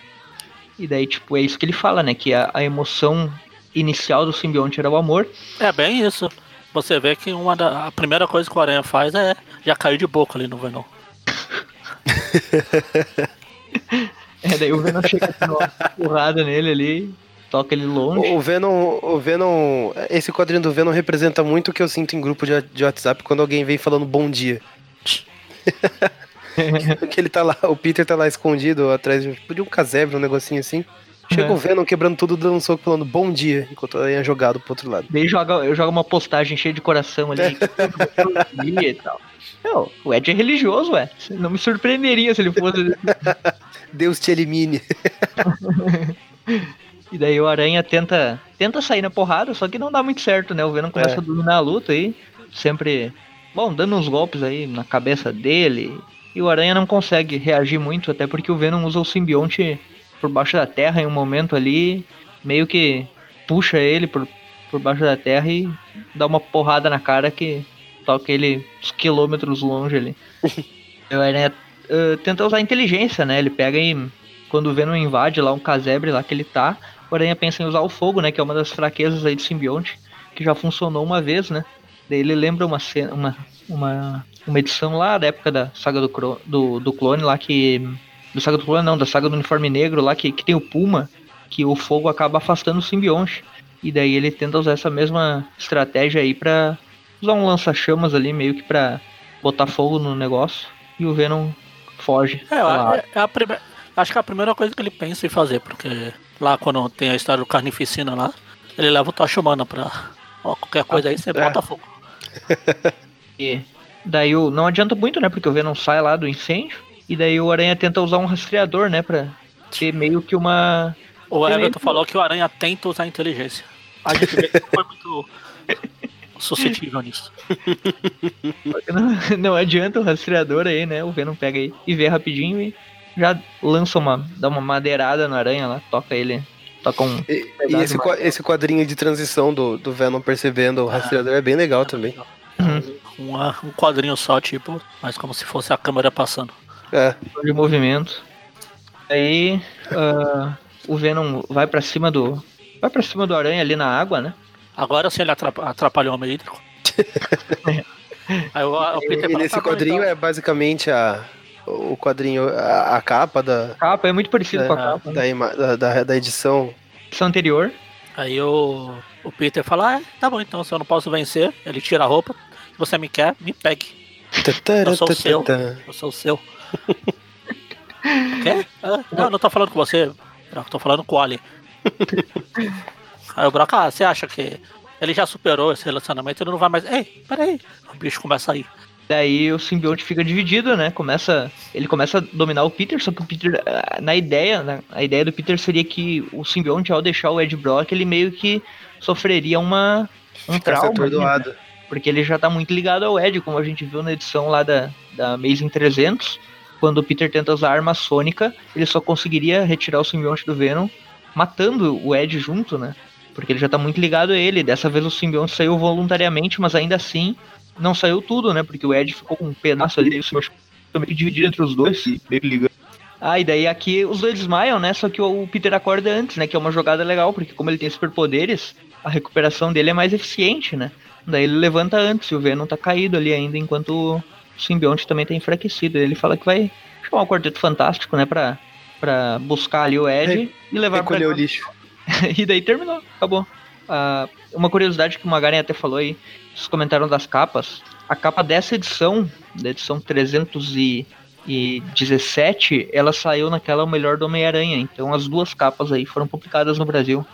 E daí, tipo, é isso que ele fala, né? Que a, a emoção inicial do simbionte era o amor. É bem isso. Você vê que uma da, a primeira coisa que o Aranha faz é já cair de boca ali no Venom. é, daí o Venom chega com uma porrada nele ali toca ele longe. O Venom, o Venom, esse quadrinho do Venom representa muito o que eu sinto em grupo de, de WhatsApp quando alguém vem falando bom dia. que ele tá lá, o Peter tá lá escondido atrás de, de um casebre, um negocinho assim. Chega é. o Venom quebrando tudo, dando um soco falando bom dia, enquanto ele é jogado pro outro lado. Daí joga, eu jogo uma postagem cheia de coração ali. e tal. Não, o Ed é religioso, ué. Não me surpreenderia se ele fosse. Deus te elimine. E daí o Aranha tenta, tenta sair na porrada, só que não dá muito certo, né? O Venom começa é. a dominar a luta aí, sempre, bom, dando uns golpes aí na cabeça dele. E o Aranha não consegue reagir muito, até porque o Venom usa o simbionte por baixo da terra em um momento ali, meio que puxa ele por, por baixo da terra e dá uma porrada na cara que toca ele uns quilômetros longe ali. o Aranha uh, tenta usar inteligência, né? Ele pega e. Quando o Venom invade lá um casebre lá que ele tá, o Aranha pensa em usar o fogo, né? Que é uma das fraquezas aí do simbionte, que já funcionou uma vez, né? Daí ele lembra uma cena, uma, uma, uma edição lá da época da saga do, do, do clone lá que. Do saga do clone não, da saga do uniforme negro lá que, que tem o Puma, que o fogo acaba afastando o simbionte. E daí ele tenta usar essa mesma estratégia aí pra usar um lança-chamas ali, meio que pra botar fogo no negócio. E o Venom foge. É, é, é a primeira. Acho que é a primeira coisa que ele pensa em fazer, porque lá quando tem a história do Carnificina lá, ele leva o Tocha Humana pra. Ó, qualquer coisa aí você é. bota fogo. e daí o, não adianta muito, né? Porque o Venom sai lá do incêndio. E daí o Aranha tenta usar um rastreador, né? Pra ter meio que uma. O Everton falou que o Aranha tenta usar inteligência. A gente vê que foi muito suscetível nisso. Não, não adianta o rastreador aí, né? O Venom pega aí e vê rapidinho e já lança uma. dá uma madeirada no aranha lá, toca ele. Toca um. E, e esse, esse quadrinho de transição do, do Venom percebendo o rastreador é bem legal também. Uhum. Um, um quadrinho só, tipo, mas como se fosse a câmera passando. É. De movimento. Aí uh, o Venom vai para cima do. Vai para cima do aranha ali na água, né? Agora sim ele atrapalhou o meio. Aí o, o Peter e, nesse tá quadrinho então. é basicamente a, o quadrinho, a, a capa da. A capa é muito parecido da, com a capa. Da, né? da, da, edição. Edição anterior. Aí o, o Peter fala: ah, tá bom, então se eu não posso vencer, ele tira a roupa. Se você me quer, me pegue. Eu sou o seu. Eu sou o seu. Quer? Ah, não, não tô falando com você. Eu tô falando com o Ali. Aí o Brock, ah, você acha que ele já superou esse relacionamento, ele não vai mais. Ei, peraí. O bicho começa a ir. Daí o simbionte fica dividido, né? Começa, ele começa a dominar o Peter, só que o Peter, ah, na ideia, né? a ideia do Peter seria que o simbionte, ao deixar o Ed Brock, ele meio que sofreria uma um Fica trauma. né? Porque ele já tá muito ligado ao Ed, como a gente viu na edição lá da, da Amazing 300. Quando o Peter tenta usar a arma sônica, ele só conseguiria retirar o simbionte do Venom matando o Ed junto, né? Porque ele já tá muito ligado a ele. Dessa vez o simbionte saiu voluntariamente, mas ainda assim não saiu tudo, né? Porque o Ed ficou com um pedaço ali, o simbionte também dividido entre os dois, meio ligado. Ah, e daí aqui os dois desmaiam, né? Só que o Peter acorda antes, né? Que é uma jogada legal, porque como ele tem superpoderes, a recuperação dele é mais eficiente, né? Daí ele levanta antes e o Venom tá caído ali ainda, enquanto o simbionte também tá enfraquecido. Ele fala que vai chamar o Quarteto Fantástico, né? Pra, pra buscar ali o Ed Re e levar Recolher pra... o lixo. e daí terminou, acabou. Uh, uma curiosidade que o Magaren até falou aí, vocês comentaram das capas. A capa dessa edição, da edição 317, ela saiu naquela Melhor do Homem-Aranha. Então as duas capas aí foram publicadas no Brasil.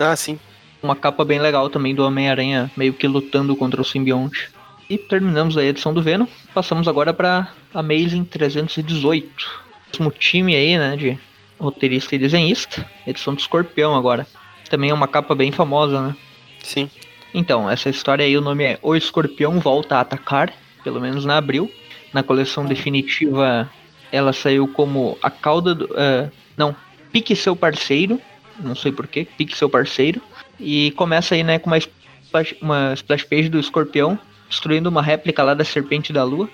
Ah, sim. Uma capa bem legal também do Homem-Aranha, meio que lutando contra o simbionte. E terminamos a edição do Venom. Passamos agora para Amazing 318. Mesmo time aí, né, de roteirista e desenhista. Edição do Escorpião agora. Também é uma capa bem famosa, né? Sim. Então, essa história aí, o nome é O Escorpião Volta a Atacar, pelo menos na abril. Na coleção definitiva, ela saiu como A Cauda do. Uh, não, Pique Seu Parceiro. Não sei porquê, Pique Seu Parceiro. E começa aí, né, com uma splash, uma splash page do escorpião destruindo uma réplica lá da Serpente da Lua.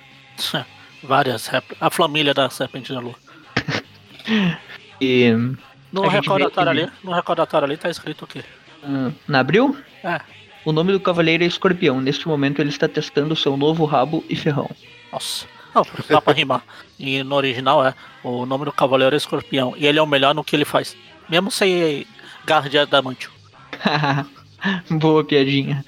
Várias réplicas. A família da Serpente da Lua. E no recordatório ali, no recordatório ali tá escrito o quê? Uh, na abril? É. O nome do cavaleiro é Escorpião. Neste momento ele está testando seu novo rabo e ferrão. Nossa. Não, dá pra rimar. E no original é o nome do cavaleiro é Escorpião. E ele é o melhor no que ele faz. Mesmo sem garra de adamantio. Boa piadinha.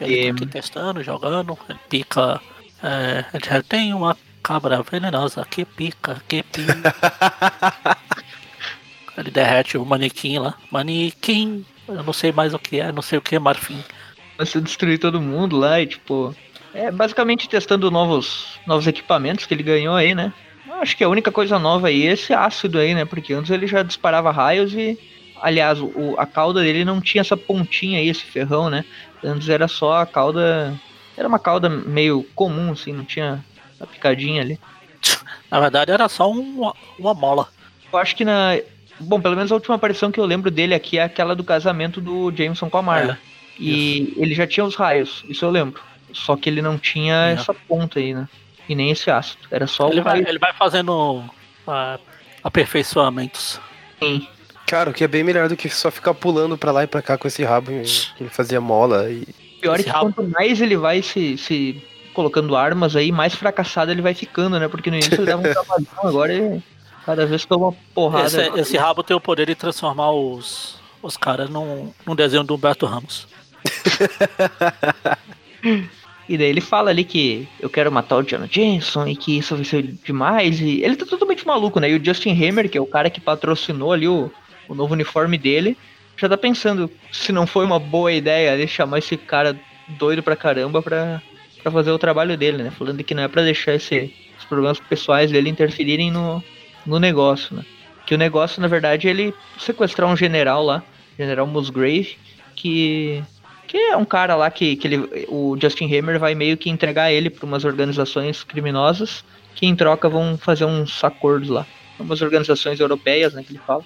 Ele e... tá aqui testando, jogando, ele pica. É, ele já tem uma cabra venenosa que pica, que pica. Ele derrete o manequim lá. Manequim. Eu não sei mais o que é, não sei o que é marfim. Você destruir todo mundo lá e tipo. É basicamente testando novos, novos equipamentos que ele ganhou aí, né? Acho que a única coisa nova aí é esse ácido aí, né? Porque antes ele já disparava raios e. Aliás, o, a cauda dele não tinha essa pontinha aí, esse ferrão, né? Antes era só a cauda. Era uma cauda meio comum, assim, não tinha a picadinha ali. Na verdade era só uma, uma mola. Eu acho que na. Bom, pelo menos a última aparição que eu lembro dele aqui é aquela do casamento do Jameson com a Marla. É, e ele já tinha os raios, isso eu lembro. Só que ele não tinha é. essa ponta aí, né? e nem esse ácido. Era só Ele o vai, raio. ele vai fazendo ah, aperfeiçoamentos. Sim. Cara, o que é bem melhor do que só ficar pulando pra lá e pra cá com esse rabo que ele fazia mola e. Pior é que rabo- quanto mais ele vai se, se colocando armas aí, mais fracassado ele vai ficando, né? Porque no início ele dava um trabalhão, agora ele cada vez toma uma porrada. Esse, esse rabo tem o poder de transformar os, os caras num, num desenho do Humberto Ramos. E daí ele fala ali que eu quero matar o Jonah Jameson e que isso vai ser demais. E ele tá totalmente maluco, né? E o Justin Hammer, que é o cara que patrocinou ali o, o novo uniforme dele, já tá pensando se não foi uma boa ideia ele chamar esse cara doido pra caramba pra, pra fazer o trabalho dele, né? Falando que não é pra deixar esse, os problemas pessoais dele interferirem no, no negócio, né? Que o negócio, na verdade, ele sequestrar um general lá, General Musgrave, que que é um cara lá que, que ele, o Justin Hammer vai meio que entregar ele para umas organizações criminosas que em troca vão fazer uns acordos lá. Umas organizações europeias, né, que ele fala.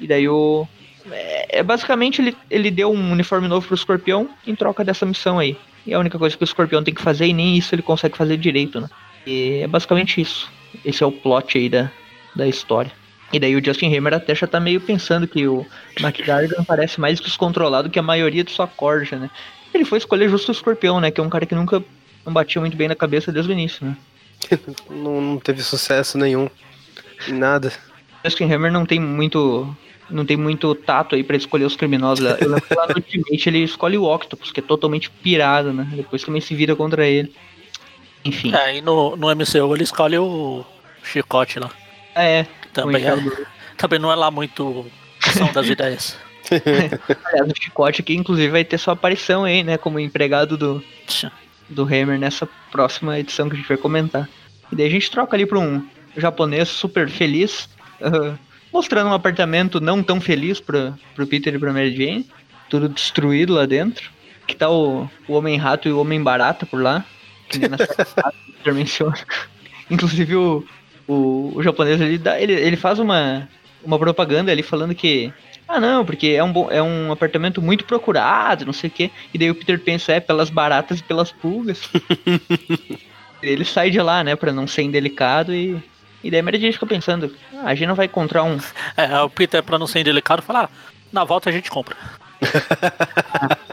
E daí o. É, é basicamente ele, ele deu um uniforme novo pro Escorpião em troca dessa missão aí. E é a única coisa que o Escorpião tem que fazer, e nem isso ele consegue fazer direito, né? E é basicamente isso. Esse é o plot aí da, da história. E daí o Justin Hammer até já tá meio pensando que o McGargan parece mais descontrolado que a maioria de sua corja, né? Ele foi escolher justo o escorpião, né? Que é um cara que nunca não batia muito bem na cabeça desde o início, né? Não, não teve sucesso nenhum. Nada. Justin Hammer não tem muito. Não tem muito tato aí pra escolher os criminosos. Eu lembro que lá no Ultimate ele escolhe o Octopus, que é totalmente pirado, né? Depois também se vira contra ele. Enfim. É, e no, no MCU ele escolhe o Chicote lá. É, Também, é, também não é lá muito ação das ideias. Aliás, o Chicote aqui, inclusive, vai ter sua aparição aí, né? Como empregado do, do Hammer nessa próxima edição que a gente vai comentar. E daí a gente troca ali pra um japonês super feliz, mostrando um apartamento não tão feliz pra, pro Peter e pra Mary Jane. Tudo destruído lá dentro. Que tá o, o Homem-Rato e o Homem-Barata por lá. Que nem nessa casa que o Peter menciona. Inclusive o, o, o japonês ele, dá, ele, ele faz uma, uma propaganda ali falando que ah, não, porque é um, bom, é um apartamento muito procurado, não sei o quê. E daí o Peter pensa, é, pelas baratas e pelas pulgas. ele sai de lá, né, pra não ser indelicado e. E daí a Mary Jane fica pensando, ah, a gente não vai encontrar um. É, o Peter, pra não ser indelicado, fala: ah, na volta a gente compra.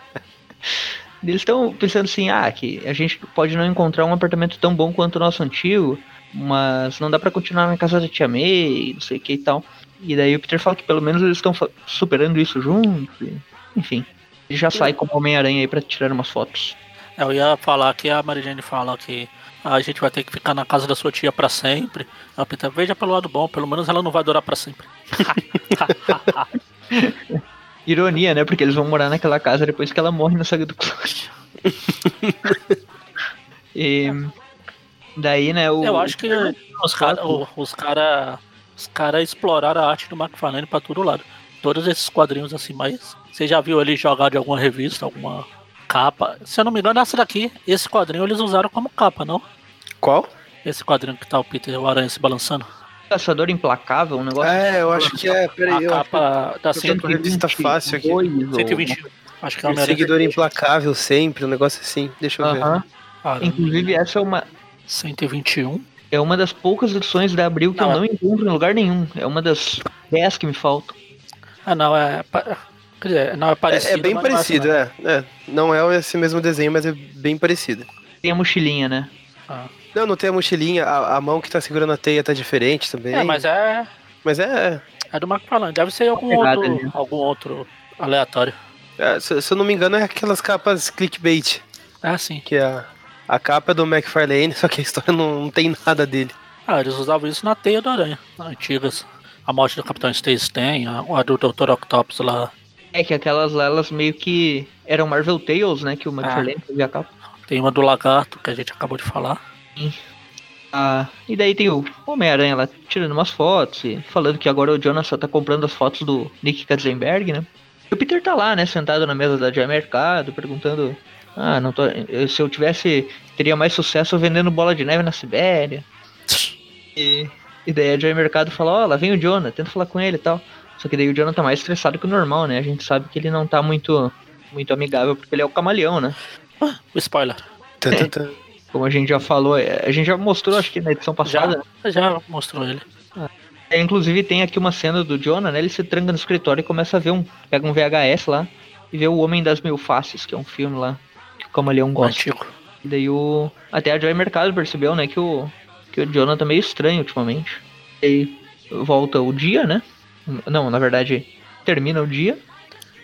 Eles estão pensando assim, ah, que a gente pode não encontrar um apartamento tão bom quanto o nosso antigo, mas não dá pra continuar na casa da tia May, não sei o que e tal. E daí o Peter fala que pelo menos eles estão superando isso juntos. e- Enfim, ele já sai como Homem-Aranha aí pra tirar umas fotos. É, Eu ia falar que a Mary Jane fala que a gente vai ter que ficar na casa da sua tia pra sempre. O Peter, veja pelo lado bom, pelo menos ela não vai durar pra sempre. Ironia, né? Porque eles vão morar naquela casa depois que ela morre na saga do Clone. e daí, né, o... Eu acho que os caras os cara, os cara exploraram a arte do McFarlane pra todo lado. Todos esses quadrinhos assim, mas você já viu ele jogar de alguma revista, alguma capa? Se eu não me engano, essa daqui, esse quadrinho eles usaram como capa, não? Qual? Esse quadrinho que tá o Peter e o Aranha se balançando. Caçador Implacável, um negócio... É, eu acho que é. Peraí, a eu acho capa da com revista fácil aqui. 122 ou- 120. Acho que é o seguidor implacável sempre, um negócio assim. Deixa eu ver. Aham. Aranha Inclusive, essa é uma, 121. é uma das poucas edições da Abril que Não, eu é- não encontro em lugar nenhum. É uma das 10 que me faltam. Ah, não, é. Quer dizer, não é É, parecido. é bem mas não parecido, assim, é, é. Não é esse mesmo desenho, mas é bem parecido. Tem a mochilinha, né? Ah. Não, não tem a mochilinha, a, a mão que tá segurando a teia tá diferente também. É, mas é. Mas é, É do McFarlane. Deve ser algum Pegada outro, ali. algum outro aleatório. é, se, se eu não me engano, é aquelas capas clickbait. É assim. Que a, a capa é do McFarlane, só que a história não, não tem nada dele. Ah, eles usavam isso na teia do Aranha. Antigas. A morte do Capitão Stacy tem, a, a do Dr. Octopus lá. É que aquelas lá, elas meio que eram Marvel Tales, né? Que o McFarlane fazia a capa. Tem uma do Lagarto, que a gente acabou de falar. Ah, e daí tem o Homem-Aranha lá tirando umas fotos e falando que agora o Jonas só tá comprando as fotos do Nick Katzenberg, né? E o Peter tá lá, né, sentado na mesa da Jai Mercado, perguntando: Ah, não tô. Se eu tivesse. teria mais sucesso vendendo bola de neve na Sibéria. E, e daí a Jai Mercado fala: Ó, lá vem o Jonah, tenta falar com ele e tal. Só que daí o Jonah tá mais estressado que o normal, né? A gente sabe que ele não tá muito, muito amigável porque ele é o camaleão, né? O spoiler. Como a gente já falou, é, a gente já mostrou, acho que na edição passada. Já, já mostrou ele. É, inclusive tem aqui uma cena do Jonah, né? Ele se tranca no escritório e começa a ver um. Pega um VHS lá e vê o Homem das Mil Faces, que é um filme lá que o Camaleão gosta. Antigo. E daí o. Até a Joy Mercado percebeu, né, que o. Que o Jonah tá meio estranho ultimamente. E aí volta o dia, né? Não, na verdade, termina o dia.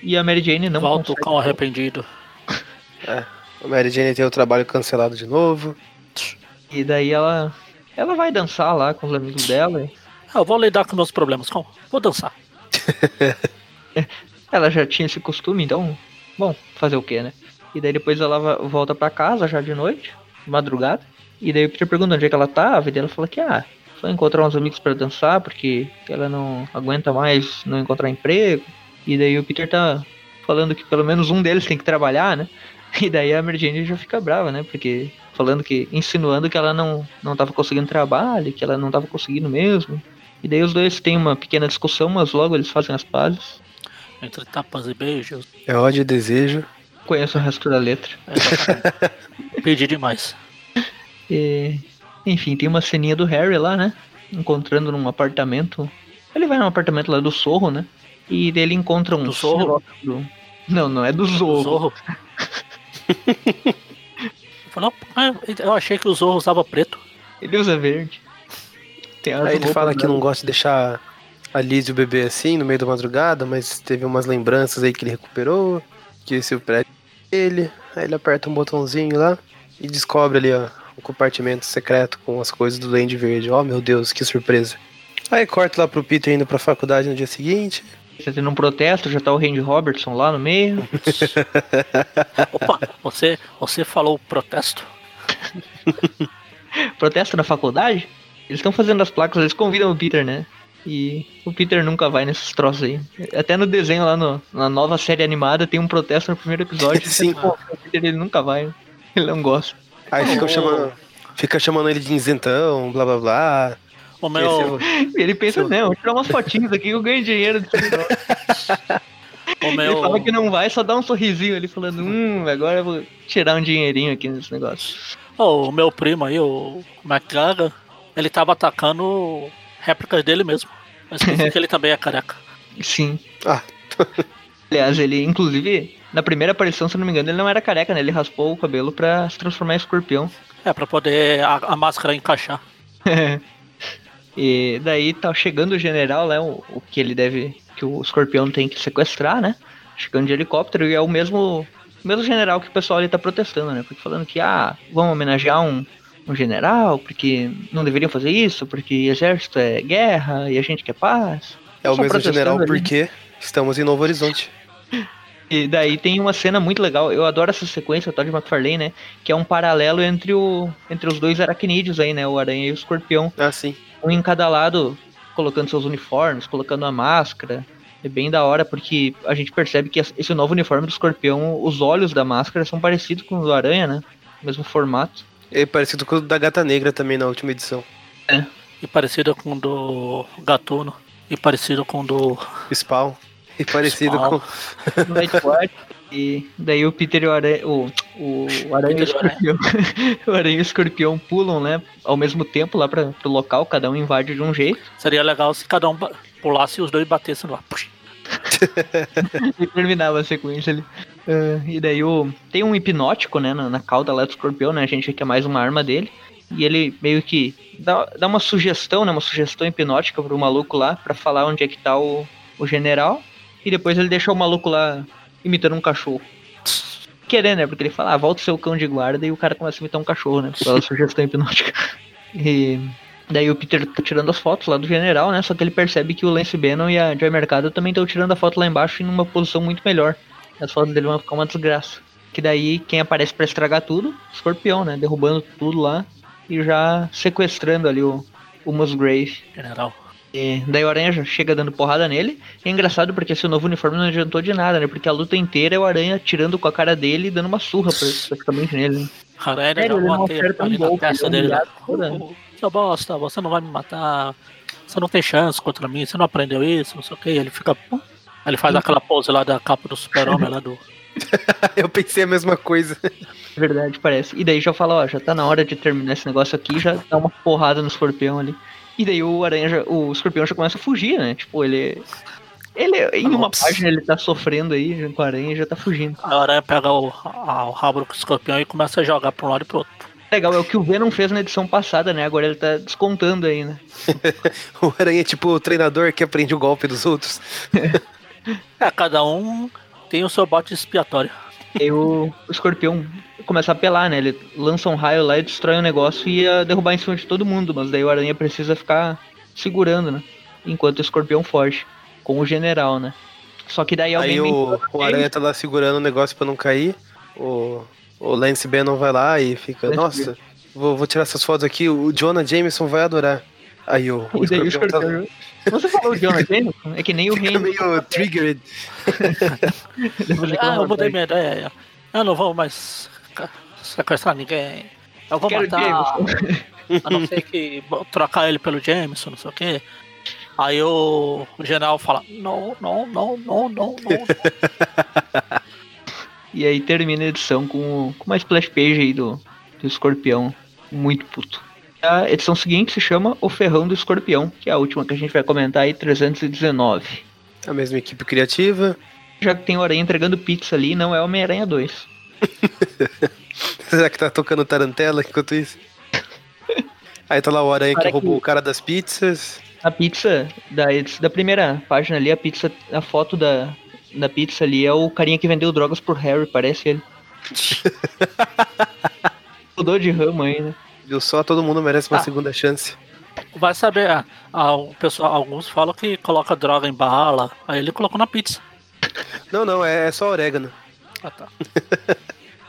E a Mary Jane não Volta o consegue- cão arrependido. É. A Mary Jane tem o trabalho cancelado de novo. E daí ela. Ela vai dançar lá com os amigos dela. e Ah, eu vou lidar com meus problemas, cão. Vou dançar. Ela já tinha esse costume, então. Bom, fazer o que, né? E daí depois ela volta pra casa já de noite, de madrugada. E daí o Peter pergunta onde é que ela tava. E daí ela fala que, ah, foi encontrar uns amigos pra dançar, porque ela não aguenta mais não encontrar emprego. E daí o Peter tá falando que pelo menos um deles tem que trabalhar, né? E daí a Mary já fica brava, né? Porque falando que, insinuando que ela não, não tava conseguindo trabalho, que ela não tava conseguindo mesmo. E daí os dois têm uma pequena discussão, mas logo eles fazem as pazes. Entre tapas e beijos. É ódio e desejo. Conheço o resto da letra. É, Pedi demais. E, enfim, tem uma ceninha do Harry lá, né? Encontrando num apartamento. Ele vai num apartamento lá do Zorro, né? E ele encontra um Do Zorro? do- Não, não é do Zorro. Zorro. Eu falei, "Não, eu achei que o Zorro usava preto. Ele usa verde. Aí ele fala que não gosta de deixar a Liz e o bebê assim no meio da madrugada, mas teve umas lembranças aí que ele recuperou. Que esse é o prédio dele. Aí ele aperta um botãozinho lá e descobre ali, ó, um compartimento secreto com as coisas do Duende Verde. Oh meu Deus, que surpresa. Aí corta lá pro Peter indo pra faculdade no dia seguinte. Tá tendo um protesto, já tá o Randy Robertson lá no meio. Opa, você, você falou protesto? protesto na faculdade? Eles estão fazendo as placas, eles convidam o Peter, né? E o Peter nunca vai nesses troços aí. Até no desenho lá no, na nova série animada tem um protesto no primeiro episódio. Sim. Pô, o Peter ele nunca vai. Ele não gosta. Aí fica chamando, fica chamando ele de isentão, blá blá blá. O meu, E ele pensa, Sim. não, vou tirar umas fotinhas aqui que eu ganho dinheiro desse negócio. o Ele meu, fala que não vai, só dá um sorrisinho ali falando, hum, agora eu vou tirar um dinheirinho aqui nesse negócio. oh, o meu primo aí, o McGagan, ele tava atacando réplicas dele mesmo. Mas que ele também é careca. Sim. Ah. Aliás, ele, inclusive, na primeira aparição, se não me engano, ele não era careca, né? Ele raspou o cabelo pra se transformar em escorpião. É, pra poder a, a máscara encaixar. e daí tá chegando o general, né? O, o que ele deve. Que o escorpião tem que sequestrar, né? Chegando de helicóptero e é o mesmo. O mesmo general que o pessoal ali tá protestando, né? Porque falando que, ah, vamos homenagear um, um general, porque não deveriam fazer isso, porque exército é guerra e a gente quer paz. É o Só mesmo general ali. porque estamos em Novo Horizonte. E daí tem uma cena muito legal. Eu adoro essa sequência, o Todd McFarlane, né? Que é um paralelo entre, o, entre os dois aracnídeos aí, né? O aranha e o escorpião. Ah, sim. Um em cada lado, colocando seus uniformes, colocando a máscara. É bem da hora, porque a gente percebe que esse novo uniforme do escorpião, os olhos da máscara são parecidos com os do aranha, né? Mesmo formato. É parecido com o da Gata Negra também na última edição. E parecido com o do Gatuno. E parecido com o do. Spawn. E parecido Spawn. com. Nightwatch. E daí o Peter e o Aranha, o, o Aranha e o e. Escorpião, o Aranha e o Escorpião pulam, né, ao mesmo tempo lá pra, pro local, cada um invade de um jeito. Seria legal se cada um pulasse e os dois batessem. Puxa. E terminava a sequência ali. Ah, e daí o, tem um hipnótico, né, na, na cauda lá do escorpião, né? A gente quer mais uma arma dele. E ele meio que dá, dá uma sugestão, né? Uma sugestão hipnótica pro maluco lá pra falar onde é que tá o, o general. E depois ele deixa o maluco lá imitando um cachorro. Querendo, né? Porque ele fala, ah, volta o seu cão de guarda e o cara começa a imitar um cachorro, né? Pela sugestão hipnótica. E daí o Peter tá tirando as fotos lá do general, né? Só que ele percebe que o Lance Bannon e a Joy Mercado também estão tirando a foto lá embaixo em uma posição muito melhor. As fotos dele vão ficar uma desgraça. Que daí quem aparece pra estragar tudo? Escorpião, né? Derrubando tudo lá e já sequestrando ali o, o Musgrave. General. E daí o Aranha chega dando porrada nele. E é engraçado porque esse novo uniforme não adiantou de nada, né? Porque a luta inteira é o Aranha tirando com a cara dele e dando uma surra pra- praticamente nele. né? Ele Sério, ele não acerta um golpe, testa ele é dele. Seu bosta, você não vai me matar. Você não tem chance contra mim. Você não aprendeu isso, não sei o que. Ele fica. ele faz aquela pose lá da capa do super-homem lá do. eu pensei a mesma coisa. Verdade, parece. E daí já fala, ó, já tá na hora de terminar esse negócio aqui, já dá uma porrada no escorpião ali. E daí o aranha, o escorpião já começa a fugir, né? Tipo, ele. Ele, em uma Nossa. página, ele tá sofrendo aí com a aranha e já tá fugindo. A aranha pega o, a- o rabo do escorpião e começa a jogar pra um lado e pro outro. Legal, é o que o Venom fez na edição passada, né? Agora ele tá descontando aí, né? O aranha é tipo o treinador que aprende o golpe dos outros. É, cada um tem o seu bote expiatório. E o, o escorpião começa a apelar, né? Ele lança um raio lá e destrói o negócio e ia derrubar em cima de todo mundo, mas daí o aranha precisa ficar segurando, né? Enquanto o escorpião foge. Com o general, né? Só que daí alguém Aí o, o aranha tá lá segurando o negócio pra não cair. O, o Lance Bannon vai lá e fica, Lance nossa, vou, vou tirar essas fotos aqui, o Jonah Jameson vai adorar. Aí o, o escorpião tá, escorpião. Você falou o Jonah Jameson? É que nem o Reino. meio triggered. Ah, eu mudei minha ideia. Eu não vou mais sequestrar ninguém. Eu vou Quero matar. A não ser que trocar ele pelo Jameson, não sei o quê. Aí o, o general fala: Não, não, não, não, não, não. E aí termina a edição com, com uma splash page aí do, do escorpião. Muito puto. A edição seguinte se chama O Ferrão do Escorpião, que é a última que a gente vai comentar aí, 319. A mesma equipe criativa. Já que tem o Aranha entregando pizza ali, não é Homem-Aranha 2. Será que tá tocando tarantela enquanto isso? Aí tá lá o aranha que roubou que- o cara das pizzas. A pizza da, da primeira página ali, a pizza, a foto da, da pizza ali é o carinha que vendeu drogas por Harry, parece ele. Mudou de ramo aí, né? Viu só? Todo mundo merece uma Ah. segunda chance. Vai saber, ah, ah, o pessoal, alguns falam que coloca droga em bala. Aí ele colocou na pizza. Não, não, é, é só orégano. Ah, tá.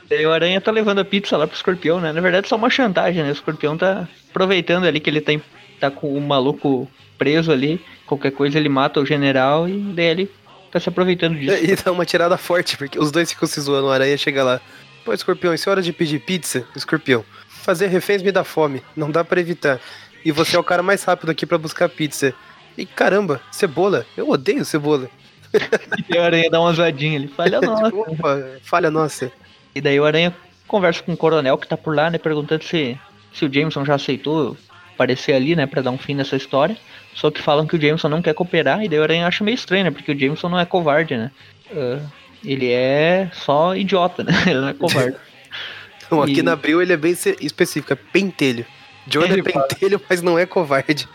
Daí o Aranha tá levando a pizza lá pro escorpião, né? Na verdade, é só uma chantagem, né? O escorpião tá aproveitando ali que ele tá, tá com o maluco preso ali. Qualquer coisa ele mata o general e daí ele tá se aproveitando disso. E dá uma tirada forte, porque os dois ficam se zoando. O aranha chega lá. Pô, escorpião, isso é hora de pedir pizza? Escorpião, fazer reféns me dá fome. Não dá pra evitar. E você é o cara mais rápido aqui pra buscar pizza. E caramba, cebola. Eu odeio cebola. E o Aranha dá uma zoadinha ali. Falha nossa. Tipo, opa, falha nossa. E daí o Aranha conversa com o coronel que tá por lá, né? Perguntando se, se o Jameson já aceitou aparecer ali, né? Pra dar um fim nessa história. Só que falam que o Jameson não quer cooperar. E daí o Aranha acha meio estranho, né? Porque o Jameson não é covarde, né? Ah, ele é só idiota, né? Ele não é covarde. Então, aqui E- na Abril ele é bem específico, é pentelho. Jordan é fala. pentelho, mas não é covarde.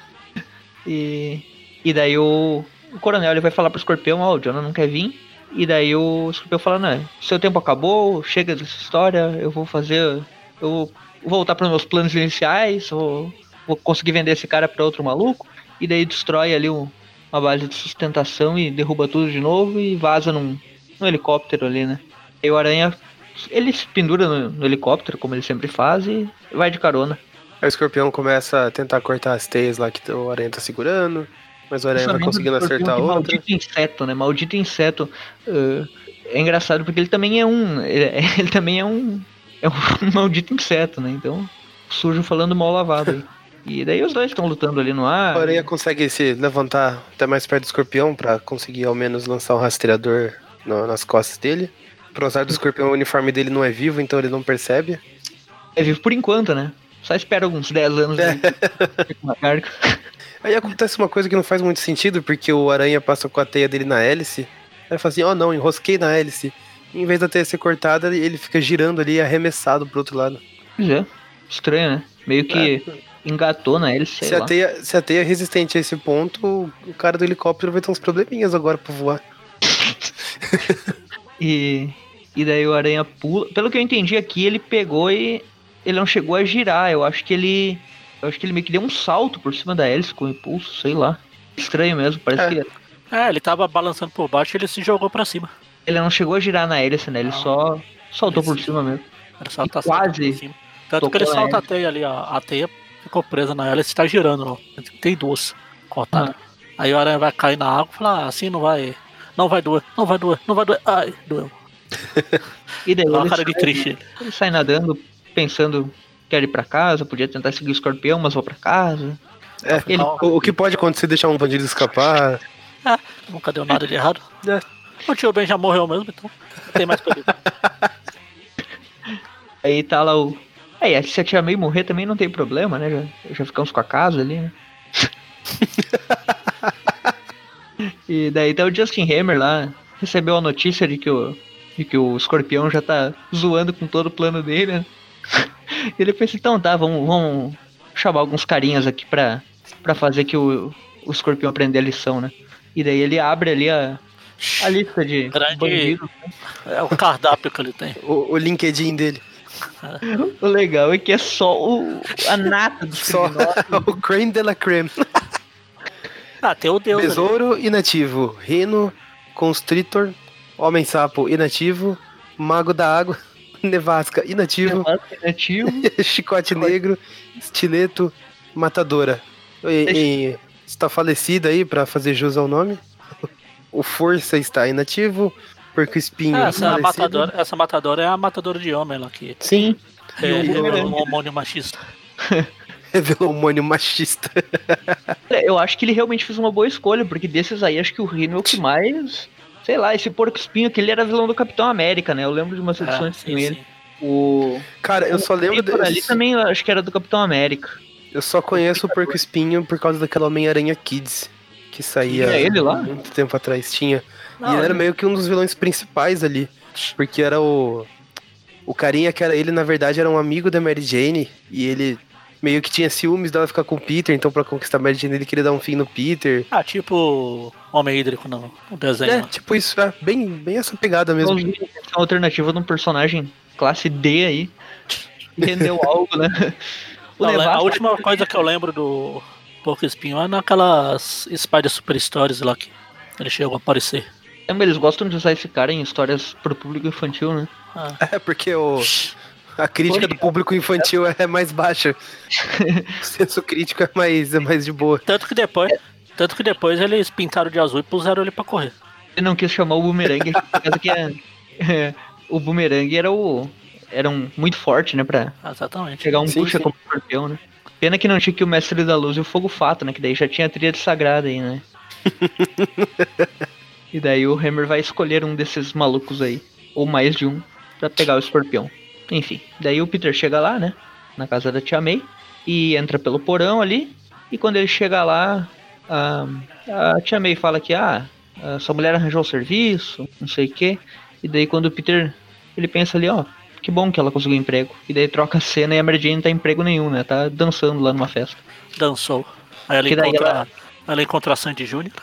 E, e daí o, o coronel ele vai falar pro escorpião, ó, o Jonah não quer vir. E daí o escorpião fala, seu tempo acabou, chega dessa história, eu vou fazer. Eu vou voltar para meus planos iniciais, vou, vou conseguir vender esse cara para outro maluco. E daí destrói ali um- uma base de sustentação e derruba tudo de novo e vaza num, num helicóptero ali, né? E o Aranha, ele se pendura no, no helicóptero, como ele sempre faz, e vai de carona. Aí o escorpião começa a tentar cortar as teias lá que o aranha tá segurando. Mas o aranha vai conseguindo acertar que outra. Maldito inseto, né? Maldito inseto. uh, é engraçado porque ele também é um. Ele, ele também é um. É um maldito inseto, né? Então, sujo falando mal lavado aí. E daí os dois estão lutando ali no ar. O aranha consegue se levantar até mais perto do escorpião pra conseguir ao menos lançar um rastreador no- nas costas dele. Pro azar do escorpião, o uniforme dele não é vivo, então ele não percebe. É vivo por enquanto, né? Só espera uns 10 anos aí. Aí acontece uma coisa que não faz muito sentido, porque o aranha passa com a teia dele na hélice. Aí fala assim, ó não, enrosquei na hélice. Em vez da teia ser cortada, ele fica girando ali, arremessado pro outro lado. Pois é. Estranho, né? Meio que engatou na hélice, Se a, teia, se a teia é resistente a esse ponto, o cara do helicóptero vai ter uns probleminhas agora pra voar. E, e daí o aranha pula. Pelo que eu entendi aqui, ele pegou e ele não chegou a girar. Eu acho que ele. Eu acho que ele meio que deu um salto por cima da hélice com impulso, sei lá. Estranho mesmo, parece É. que É, ele tava balançando por baixo e ele se jogou pra cima. ele não chegou a girar na hélice, né? Ele Não. só saltou por Isso. cima mesmo. Ele só E tá quase por. Tanto que ele solta a teia ali, ó. A teia ficou presa na hélice e tá girando, ó. Tem duas cortadas. Ah. Aí o aranha vai cair na água e fala, ah, assim não vai. Não vai doer, não vai doer, não vai doer. Ai, doeu. E daí ele cara de sai, triste. ele sai nadando, pensando quer ir pra casa, podia tentar seguir o escorpião, mas vou pra casa. É, Ele- o, o que pode acontecer é deixar um bandido escapar. Nunca deu nada de errado. O tio Ben já morreu mesmo, então não tem mais perigo. Aí tá lá o. Aí, se a tia May morrer também não tem problema, né? Já, já ficamos com a casa ali, né? e daí tá o Justin Hammer lá, recebeu a notícia de que o, de que o escorpião já tá zoando com todo o plano dele, né? Ele pensa, então tá, vamos, vamos chamar alguns carinhas aqui pra, pra fazer que o, o escorpião aprender a lição, né? E daí ele abre ali a, a lista de Grande- bandidos. É o cardápio que ele tem. O, o LinkedIn dele. O legal é que é só o, a nata dos Só o creme de la creme. Ah, tem o Deus. ali. Besouro inativo. Reno, Constrictor, Homem-Sapo inativo. Mago da Água, Nevasca inativo. Alternativo. Chicote Negro, Estileto, Matadora. E, e está falecido aí pra fazer jus ao nome. O Força está inativo. Porco Espinho Ah, essa, falecido. matadora, essa matadora é a matadora de homem lá que Sim, é, o revelou Bumerangue. um hormônio machista. revelou um mônio machista. Eu acho que ele realmente fez uma boa escolha, porque desses aí, acho que o Rino é o que mais. Sei lá, esse porco espinho que ele era vilão do Capitão América, né? Eu lembro de umas Ah, edições sim, com ele. sim. O. Cara, eu só lembro por ali também, eu acho que era do Capitão América. Eu só conheço o Porco Espinho por causa daquela Homem-Aranha Kids. Que saía Tinha ele lá? muito tempo atrás. Tinha. Não, e ele era ele- meio que um dos vilões principais ali. Porque era o. O carinha que era ele, na verdade, era um amigo da Mary Jane. E ele meio que tinha ciúmes dela ficar com o Peter. Então, pra conquistar a Mary Jane, ele queria dar um fim no Peter. Ah, tipo Homem Hídrico no, no desenho. É, tipo isso, é bem, bem essa pegada mesmo. Então, essa alternativa de um personagem classe D aí. Rendeu algo, né? O Não, a última coisa que eu lembro do Porco Espinho é naquelas Spider Super Stories lá que ele chegou a aparecer. Lembra, Eles gostam de usar esse cara em histórias pro público infantil, né? Ah, É, porque o, a crítica do público infantil é mais baixa. o senso crítico é mais, é mais de boa. tanto que depois. Tanto que depois eles pintaram de azul e puseram ele pra correr. Ele não quis chamar o Boomerang, por causa que é, é, o Boomerang era o. Era um, muito forte, né? Pra Exatamente. pegar um Sim, puxa sim. como escorpião, né? Pena que não tinha que o Mestre da Luz e o Fogo Fato, né? Que daí já tinha a tríade sagrada aí, né? e daí o Hammer vai escolher um desses malucos aí. Ou mais de um, pra pegar o escorpião. Enfim, daí o Peter chega lá, né? Na casa da Tia May. E entra pelo porão ali. E quando ele chega lá, a, a Tia May fala que, ah, a sua mulher arranjou o serviço, não sei o quê. E daí quando o Peter, ele pensa ali, ó, que bom que ela conseguiu emprego. E daí troca a cena e a Mary Jane não tá em emprego nenhum, né? Tá dançando lá numa festa. Dançou. Aí ela encontra, ela- ela... encontra a Sandy Júnior.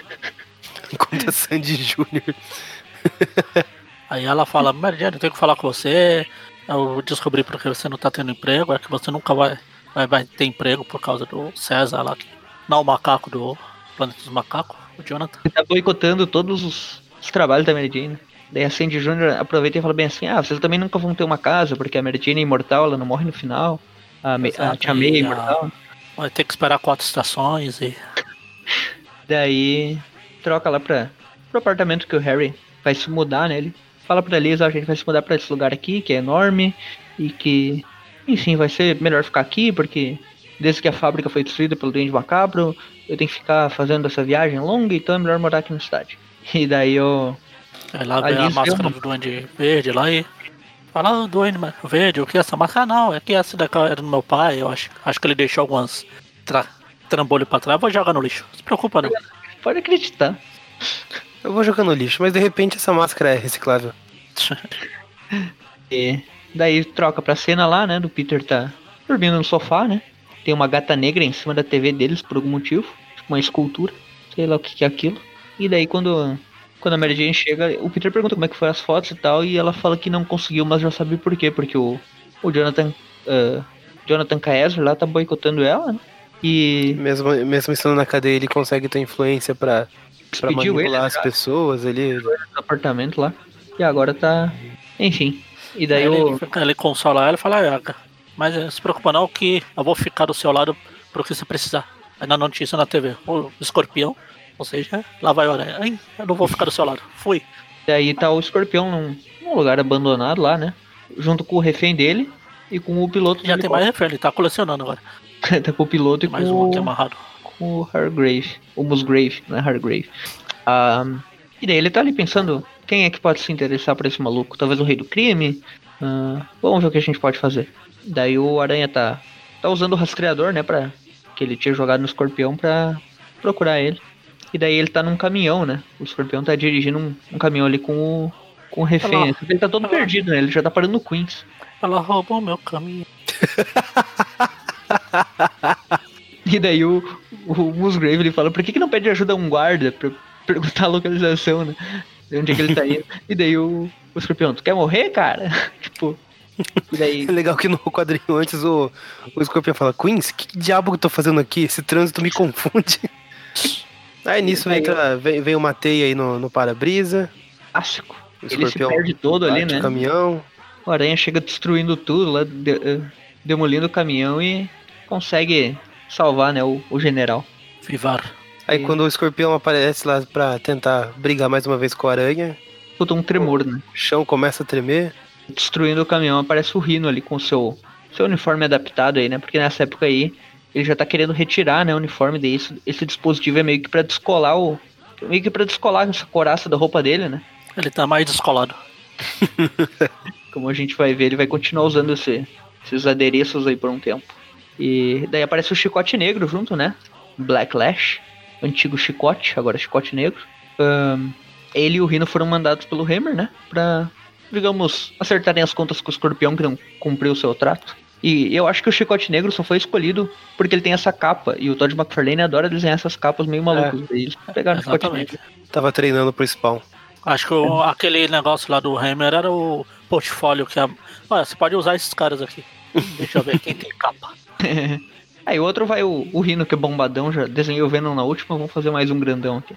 Conta Sandy Júnior. Aí ela fala, Mary Jane, eu tenho que falar com você. Eu descobri porque você não tá tendo emprego, é que você nunca vai, vai, vai ter emprego por causa do César lá. Que, não o macaco do Planeta dos Macacos, o Jonathan. Ele tá boicotando todos os, os trabalhos da Mary Jane. Daí a Sandy Jr. aproveita e fala bem assim, ah, vocês também nunca vão ter uma casa, porque a Mary Jane é imortal, ela não morre no final. A, Me- a Tia May é a- imortal. Vai ter que esperar quatro estações e. Daí troca lá pra, pro apartamento que o Harry vai se mudar, né? Fala pra Liz, ó, a gente vai se mudar pra esse lugar aqui, que é enorme, e que, enfim, vai ser melhor ficar aqui, porque desde que a fábrica foi destruída pelo Duende Macabro, eu tenho que ficar fazendo essa viagem longa, então é melhor morar aqui na cidade. E daí eu. Aí lá vem a máscara viu? do Duende Verde lá e. Fala, "Ah, Duende Verde, o que é essa máscara? Ah, não, é que essa daqui era do meu pai, eu acho. Acho que ele deixou algumas tra trambolho pra trás, vou jogar no lixo. Não se preocupa não. Pode acreditar. Eu vou jogar no lixo, mas de repente essa máscara é reciclável. E daí troca pra cena lá, né? Do Peter tá dormindo no sofá, né? Tem uma gata negra em cima da TV deles por algum motivo. Tipo uma escultura. Sei lá o que, que é aquilo. E daí quando, quando a Mary Jane chega, o Peter pergunta como é que foram as fotos e tal. E ela fala que não conseguiu, mas já sabe por quê. Porque o, o Jonathan. ah, Jonathan Kaiser lá tá boicotando ela, né? E Mesmo, mesmo estando na cadeia, ele consegue ter influência pra, pra ele manipular né, as já pessoas ali. apartamento lá. E agora tá. Enfim. E daí Aí o. ele, fica- ele consola ela e fala, ah, mas eh, se preocupa não que eu vou ficar do seu lado pro que você precisar. Aí na notícia na TV, o escorpião, ou seja, lá vai a aranha. Ai, eu não vou ficar do seu lado. Fui. Daí tá o escorpião num, num lugar abandonado lá, né? Junto com o refém dele e com o piloto Já tem mais refém, ele tá colecionando agora. tá com o piloto e Tem com, mais um aqui o- amarrado. O Hargrave. O Musgrave, não é Hargrave. Ah, E daí ele tá ali pensando, quem é que pode se interessar por esse maluco? Talvez o rei do crime? Uh, vamos ver o que a gente pode fazer. Daí o Aranha tá, tá usando o rastreador, né, pra, que ele tinha jogado no escorpião pra procurar ele. E daí ele tá num caminhão, né? O escorpião tá dirigindo um, um caminhão ali com o, com o refém. Ela, ele tá todo ela, perdido, né? Ele já tá parando no Queens. Ela roubou meu caminhão. e daí o, o Musgrave ele fala, por que, que não pede ajuda a um guarda pra perguntar a localização, né? De onde é que ele tá indo. e daí o, o escorpião, tu quer morrer, cara? tipo. E daí... É legal que no quadrinho antes o, o escorpião fala, Queens, que diabo que eu tô fazendo aqui? Esse trânsito me confunde. Aí nisso entra, vem, vem uma teia aí no, no para-brisa. Clássico. Ele se perde todo ali, né? caminhão. O aranha chega destruindo tudo lá, de, uh, demolindo o caminhão e consegue salvar, né, o, o general. Vivar. Aí e... quando o escorpião aparece lá pra tentar brigar mais uma vez com a aranha. Puta um tremor, né? O chão começa a tremer. Destruindo o caminhão, aparece o Rino ali com o seu, seu uniforme adaptado aí, né? Porque nessa época aí ele já tá querendo retirar, né, o uniforme desse. Esse dispositivo é meio que para descolar o. Meio que pra descolar essa coraça da roupa dele, né? Ele tá mais descolado. Como a gente vai ver, ele vai continuar usando esse, esses adereços aí por um tempo. E daí aparece o chicote negro junto, né? Black Lash, antigo chicote, agora chicote negro. Um, ele e o Rino foram mandados pelo Hammer, né? Pra, digamos, acertarem as contas com o escorpião que não cumpriu o seu trato. E eu acho que o Chicote Negro só foi escolhido porque ele tem essa capa. E o Todd McFarlane adora desenhar essas capas meio malucas. É, eles pegaram o Chicote Negro. Tava treinando pro spawn. Acho que o, aquele negócio lá do Hammer era o portfólio que a. Olha, você pode usar esses caras aqui. Deixa eu ver quem tem capa. Aí o outro vai o, o Rino, que é bombadão, já desenhou o Venom na última, vamos fazer mais um grandão aqui.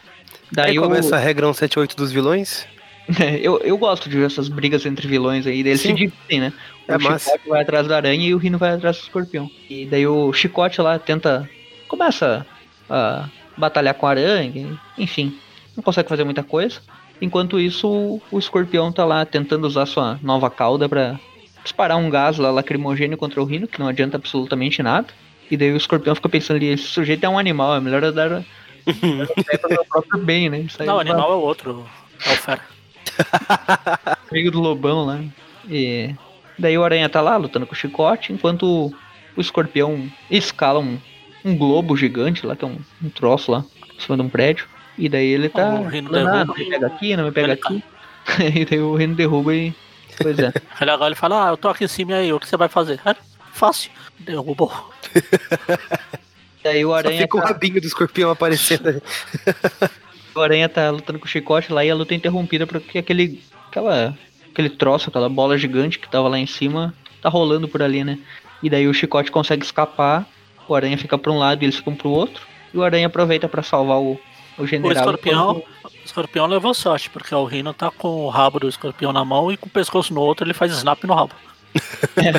Daí aí começa o... a regra 178 dos vilões. eu, eu gosto de ver essas brigas entre vilões aí, eles Sim. se dividem, né? É o massa. Chicote vai atrás da aranha e o Rino vai atrás do escorpião. E daí o Chicote lá tenta. começa a batalhar com a aranha, enfim, não consegue fazer muita coisa. Enquanto isso, o escorpião tá lá tentando usar sua nova cauda para disparar um gás lá lacrimogênio contra o Rino, que não adianta absolutamente nada. E daí o escorpião fica pensando ali, esse sujeito é um animal, é melhor eu dar. meu próprio bem, né? não, o animal é o outro. É o fera. Amigo do lobão lá. E daí o aranha tá lá lutando com o chicote, enquanto o escorpião escala um, um globo gigante lá, que é um, um troço lá, em cima de um prédio. E daí ele tá. Oh, falando, ah, não me pega aqui, não me pega aqui. e daí o reino derruba e. Pois é. Aí agora ele fala, ah, eu tô aqui em cima e aí, o que você vai fazer? É fácil. Derrubou. Daí o aranha. Só fica tá... o rabinho do escorpião aparecendo. o Aranha tá lutando com o chicote lá e a luta é interrompida porque aquele. aquela. aquele troço, aquela bola gigante que tava lá em cima, tá rolando por ali, né? E daí o chicote consegue escapar, o Aranha fica pra um lado e eles ficam pro outro. E o Aranha aproveita para salvar o, o general. O escorpião, o escorpião levou sorte, porque o Rino tá com o rabo do escorpião na mão e com o pescoço no outro, ele faz snap no rabo. É,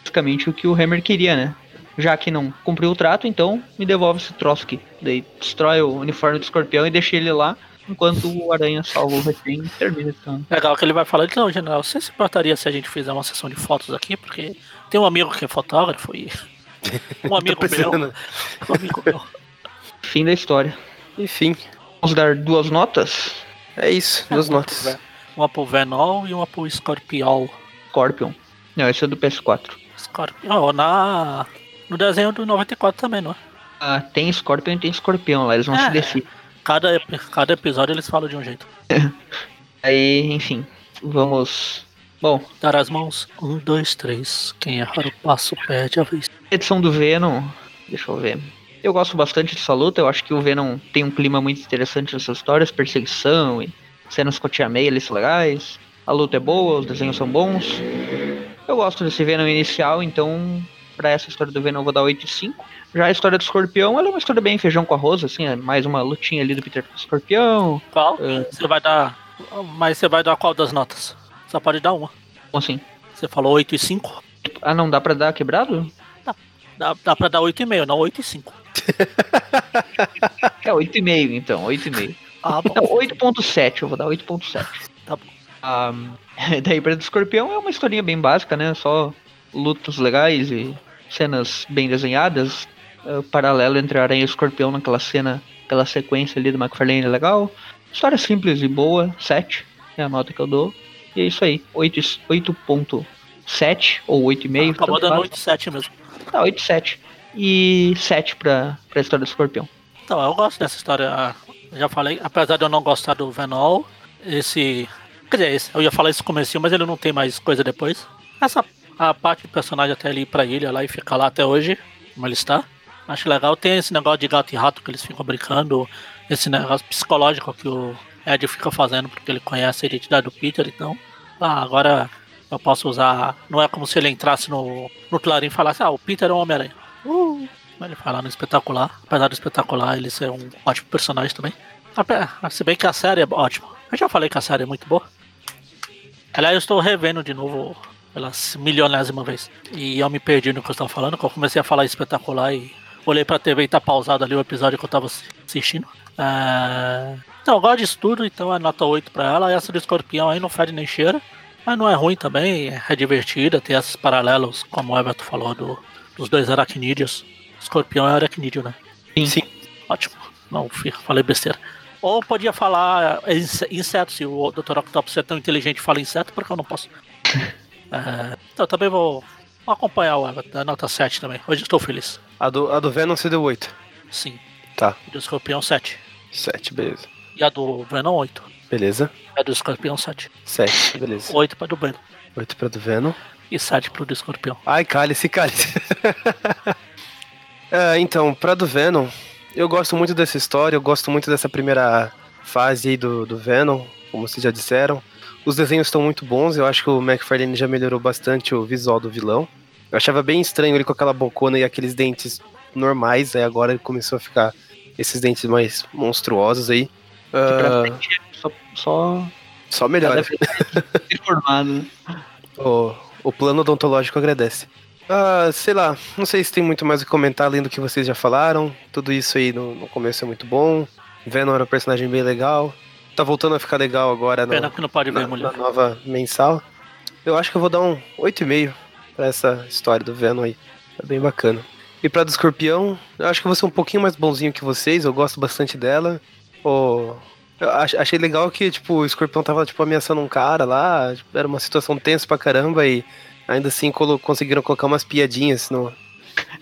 basicamente o que o Hammer queria, né? já que não cumpriu o trato, então me devolve esse troço aqui. Daí destrói o uniforme do escorpião e deixa ele lá, enquanto o aranha salva o refém e termina então. Legal que ele vai falar, não, general, você se importaria se a gente fizer uma sessão de fotos aqui? Porque tem um amigo que é fotógrafo e. Um amigo meu. Um amigo meu. Fim da história. Enfim. Vamos dar duas notas? É isso, duas é, notas. Uma pro Venol e uma pro Scorpiol. Scorpion. Não, esse é do PS4. Scorpion. na no desenho do 94 também, não é? Ah, tem Scorpion e tem Escorpião lá, eles vão é, se decidir. Cada, cada episódio eles falam de um jeito. Aí, enfim, vamos. Bom. Dar as mãos. Um, dois, três. Quem errar o passo perde a vez. Edição do Venom. Deixa eu ver. Eu gosto bastante dessa luta. Eu acho que o Venom tem um clima muito interessante nessas histórias. Perseguição e cenas com a Tia May, eles são legais. A luta é boa, os desenhos são bons. Eu gosto desse Venom inicial, então para essa história do Venom eu vou dar 8,5. Já a história do Escorpião, ela é uma história bem feijão com arroz, assim, é mais uma lutinha ali do Peter com o Escorpião. Qual? Uh, você vai dar. Mas você vai dar qual das notas? Só pode dar uma. Como assim? Você falou 8 e 5? Ah, não dá pra dar quebrado? Dá. Dá, dá pra dar 8,5, não 8 e 5. é 8,5 então, 8,5. Ah, bom. Não, 8.7, eu vou dar 8.7. Tá bom. Um, daí pra do Escorpião é uma historinha bem básica, né? Só lutas legais e cenas bem desenhadas. Uh, paralelo entre Aranha e Escorpião naquela cena, aquela sequência ali do McFarlane é legal. História simples e boa, 7 é a nota que eu dou. E é isso aí, 8.7 ou 8,5. Acabou dando 8,7 mesmo. Tá, 8,7. E 7 pra, pra história do escorpião. Então, eu gosto dessa história. Já falei, apesar de eu não gostar do Venol, esse. Quer dizer, esse, eu ia falar esse comecinho, mas ele não tem mais coisa depois. Essa a parte do personagem até ele ir pra ilha lá e ficar lá até hoje, como ele está. Acho legal. Tem esse negócio de gato e rato que eles ficam brincando, esse negócio psicológico que o Ed fica fazendo porque ele conhece a identidade do Peter, então. Ah, agora eu posso usar. Não é como se ele entrasse no, no Clarim e falasse, ah, o Peter é um Homem-Aranha. Uh, ele fala no espetacular. Apesar do espetacular, ele ser um ótimo personagem também. Se bem que a série é ótima. Eu já falei que a série é muito boa. Aliás, eu estou revendo de novo pela milionésima vez. E eu me perdi no que eu estava falando, que eu comecei a falar espetacular e olhei pra TV e tá pausado ali o episódio que eu tava assistindo. É... Então, eu gosto disso tudo, então é nota 8 pra ela. Essa do escorpião aí não fede nem cheira. Mas não é ruim também, é divertida, tem esses paralelos, como o Everton falou, do, dos dois aracnídeos. Escorpião é aracnídeo, né? Sim. Sim. Ótimo. Não, falei besteira. Ou podia falar é, inseto, se o Dr. Octopus é tão inteligente e fala inseto, porque eu não posso. é, então, também vou, vou acompanhar o Everton, da nota 7 também. Hoje estou feliz. A do, a do Venom você deu 8. Sim. Tá. E do Escorpião 7. 7, beleza. E a do Venom 8. Beleza. E a do Escorpião 7. 7, beleza. 8 pra do Venom. 8 pra do Venom. E 7 pro do Escorpião. Ai, cálice, cálice. é, então, pra do Venom, eu gosto muito dessa história, eu gosto muito dessa primeira fase aí do, do Venom, como vocês já disseram. Os desenhos estão muito bons, eu acho que o McFarlane já melhorou bastante o visual do vilão. Eu achava bem estranho ele com aquela bocona e aqueles dentes normais, aí agora ele começou a ficar esses dentes mais monstruosos aí. Uh... Só, só, só melhora. Informado. Né? o, o plano odontológico agradece. Ah, sei lá, não sei se tem muito mais o que comentar além do que vocês já falaram. Tudo isso aí no, no começo é muito bom. Venom era um personagem bem legal. Tá voltando a ficar legal agora Pena no, que não pode ver na, mulher. na nova mensal. Eu acho que eu vou dar um 8,5 pra essa história do Venom aí. É bem bacana. E pra do Escorpião, eu acho que eu vou ser um pouquinho mais bonzinho que vocês, eu gosto bastante dela. Oh, eu achei legal que, tipo, o Escorpião tava, tipo, ameaçando um cara lá, tipo, era uma situação tensa pra caramba e ainda assim colo conseguiram colocar umas piadinhas no,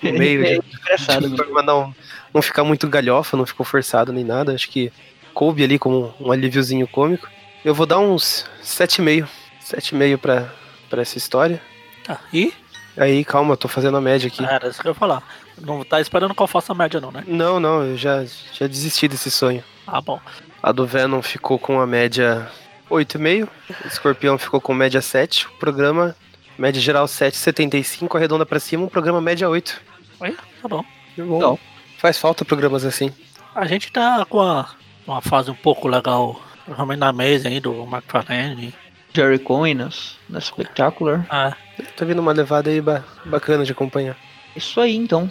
no meio. é, engraçado, de, de não, não ficar muito galhofa, não ficou forçado nem nada. Acho que coube ali como um alíviozinho cômico. Eu vou dar uns 7,5. 7,5 pra, pra essa história. Tá, e? Aí, calma, eu tô fazendo a média aqui. Ah, era isso que eu ia falar. Não tá esperando que eu faça a média, não, né? Não, não, eu já, já desisti desse sonho. Ah, bom. A do Venom ficou com a média 8,5. O Escorpião ficou com média 7. O programa, média geral 7,75. Arredonda pra cima, o programa média 8. Oi, tá bom. bom. Não. Faz falta programas assim. A gente tá com uma, uma fase um pouco legal, realmente na mesa aí do McFarlane. Jerry Cohen na Spectacular. Ah. Tá vindo uma levada aí ba bacana de acompanhar. Isso aí, então.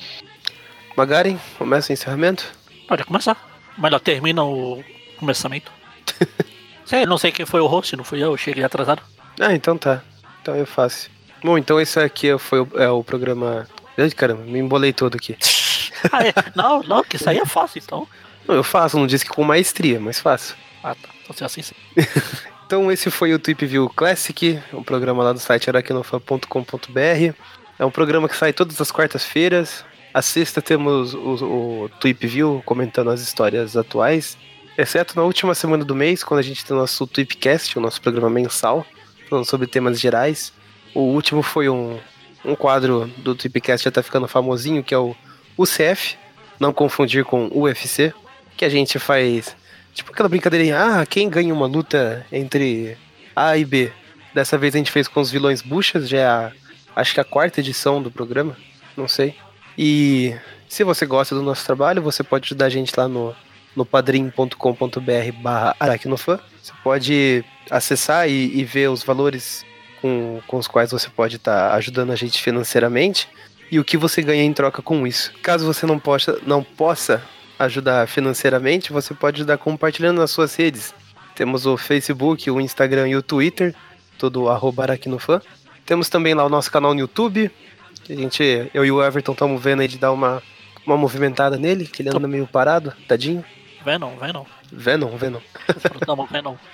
Magaren, começa o encerramento? Pode começar. Mas ela termina o começamento. sei, não sei quem foi o host, não fui eu, eu cheguei atrasado. Ah, então tá. Então eu faço. Bom, então esse aqui foi o, é o programa. Ai, caramba, me embolei todo aqui. ah, é. Não, não, que isso aí é fácil, então. Não, eu faço, não disse que com maestria, mas faço. Ah, tá. Então se é assim sim. Então esse foi o Tweep View Classic, um programa lá do site araquinofan.com.br. É um programa que sai todas as quartas-feiras. A sexta temos o, o Tweep View comentando as histórias atuais. Exceto na última semana do mês, quando a gente tem o nosso Tweepcast, o nosso programa mensal, falando sobre temas gerais. O último foi um, um quadro do Tweepcast já tá ficando famosinho, que é o UCF, não confundir com UFC, que a gente faz Tipo aquela brincadeirinha, ah, quem ganha uma luta entre A e B? Dessa vez a gente fez com os vilões buchas, já é a, acho que a quarta edição do programa, não sei. E se você gosta do nosso trabalho, você pode ajudar a gente lá no, no padrim.com.br barra aracnofan. Você pode acessar e, e, ver os valores com, com os quais você pode estar tá ajudando a gente financeiramente e o que você ganha em troca com isso. Caso você não possa, não possa ajudar financeiramente, você pode ajudar compartilhando nas suas redes. Temos o Facebook, o Instagram e o Twitter, tudo arroba aracnofan. Temos também lá o nosso canal no YouTube, a gente, eu e o Everton estamos vendo aí de dar uma, uma movimentada nele, que ele anda meio parado, tadinho. Venom, Venom. Venom, Venom. Desfrutamos Venom.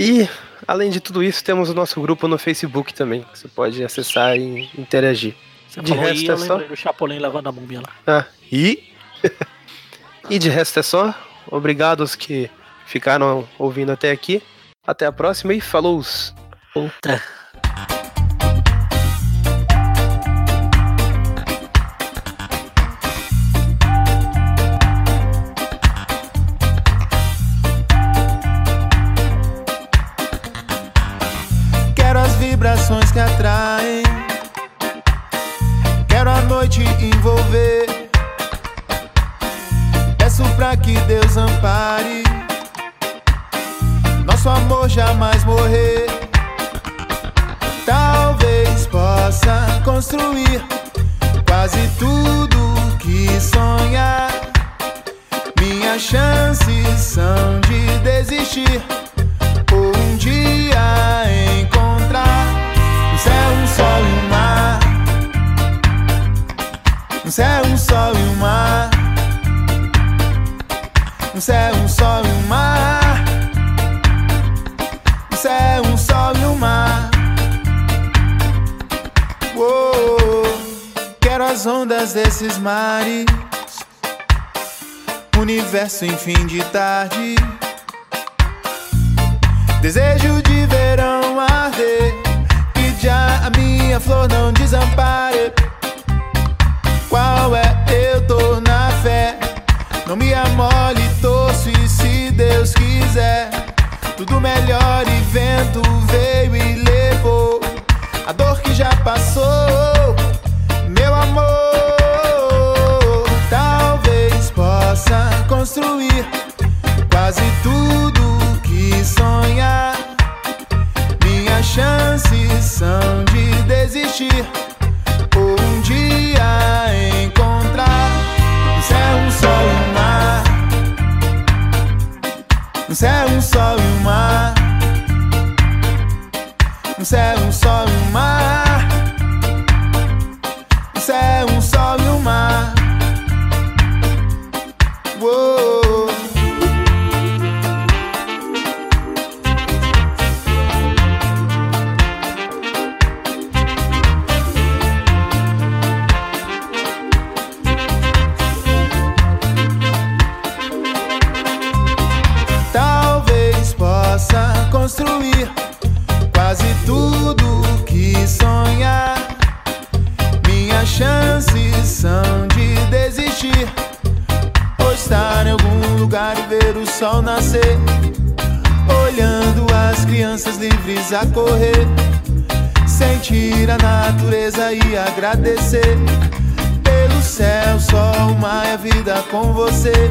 E, além de tudo isso, temos o nosso grupo no Facebook também, que você pode acessar e interagir. Você De resto aí, é só- do Chapolin levando a múmia lá. Ah, e? e de resto é só. Obrigado aos que ficaram ouvindo até aqui. Até a próxima e falou! Puta. Vibrações que atraem. Quero a noite envolver. Peço pra que Deus ampare. Nosso amor jamais morrer. Talvez possa construir quase tudo que sonhar. Minhas chances são de desistir sol e um mar. Um céu, um sol e um mar. Um céu, um sol e um mar. Um céu, um sol e um mar. Uou, quero as ondas desses mares. Universo em fim de tarde. Desejo de verão arder A minha flor não desampare. Qual é? Eu tô na fé. Não me amole, torço e se Deus quiser. Tudo melhor agradecer pelo céu, sol, mar e a vida com você.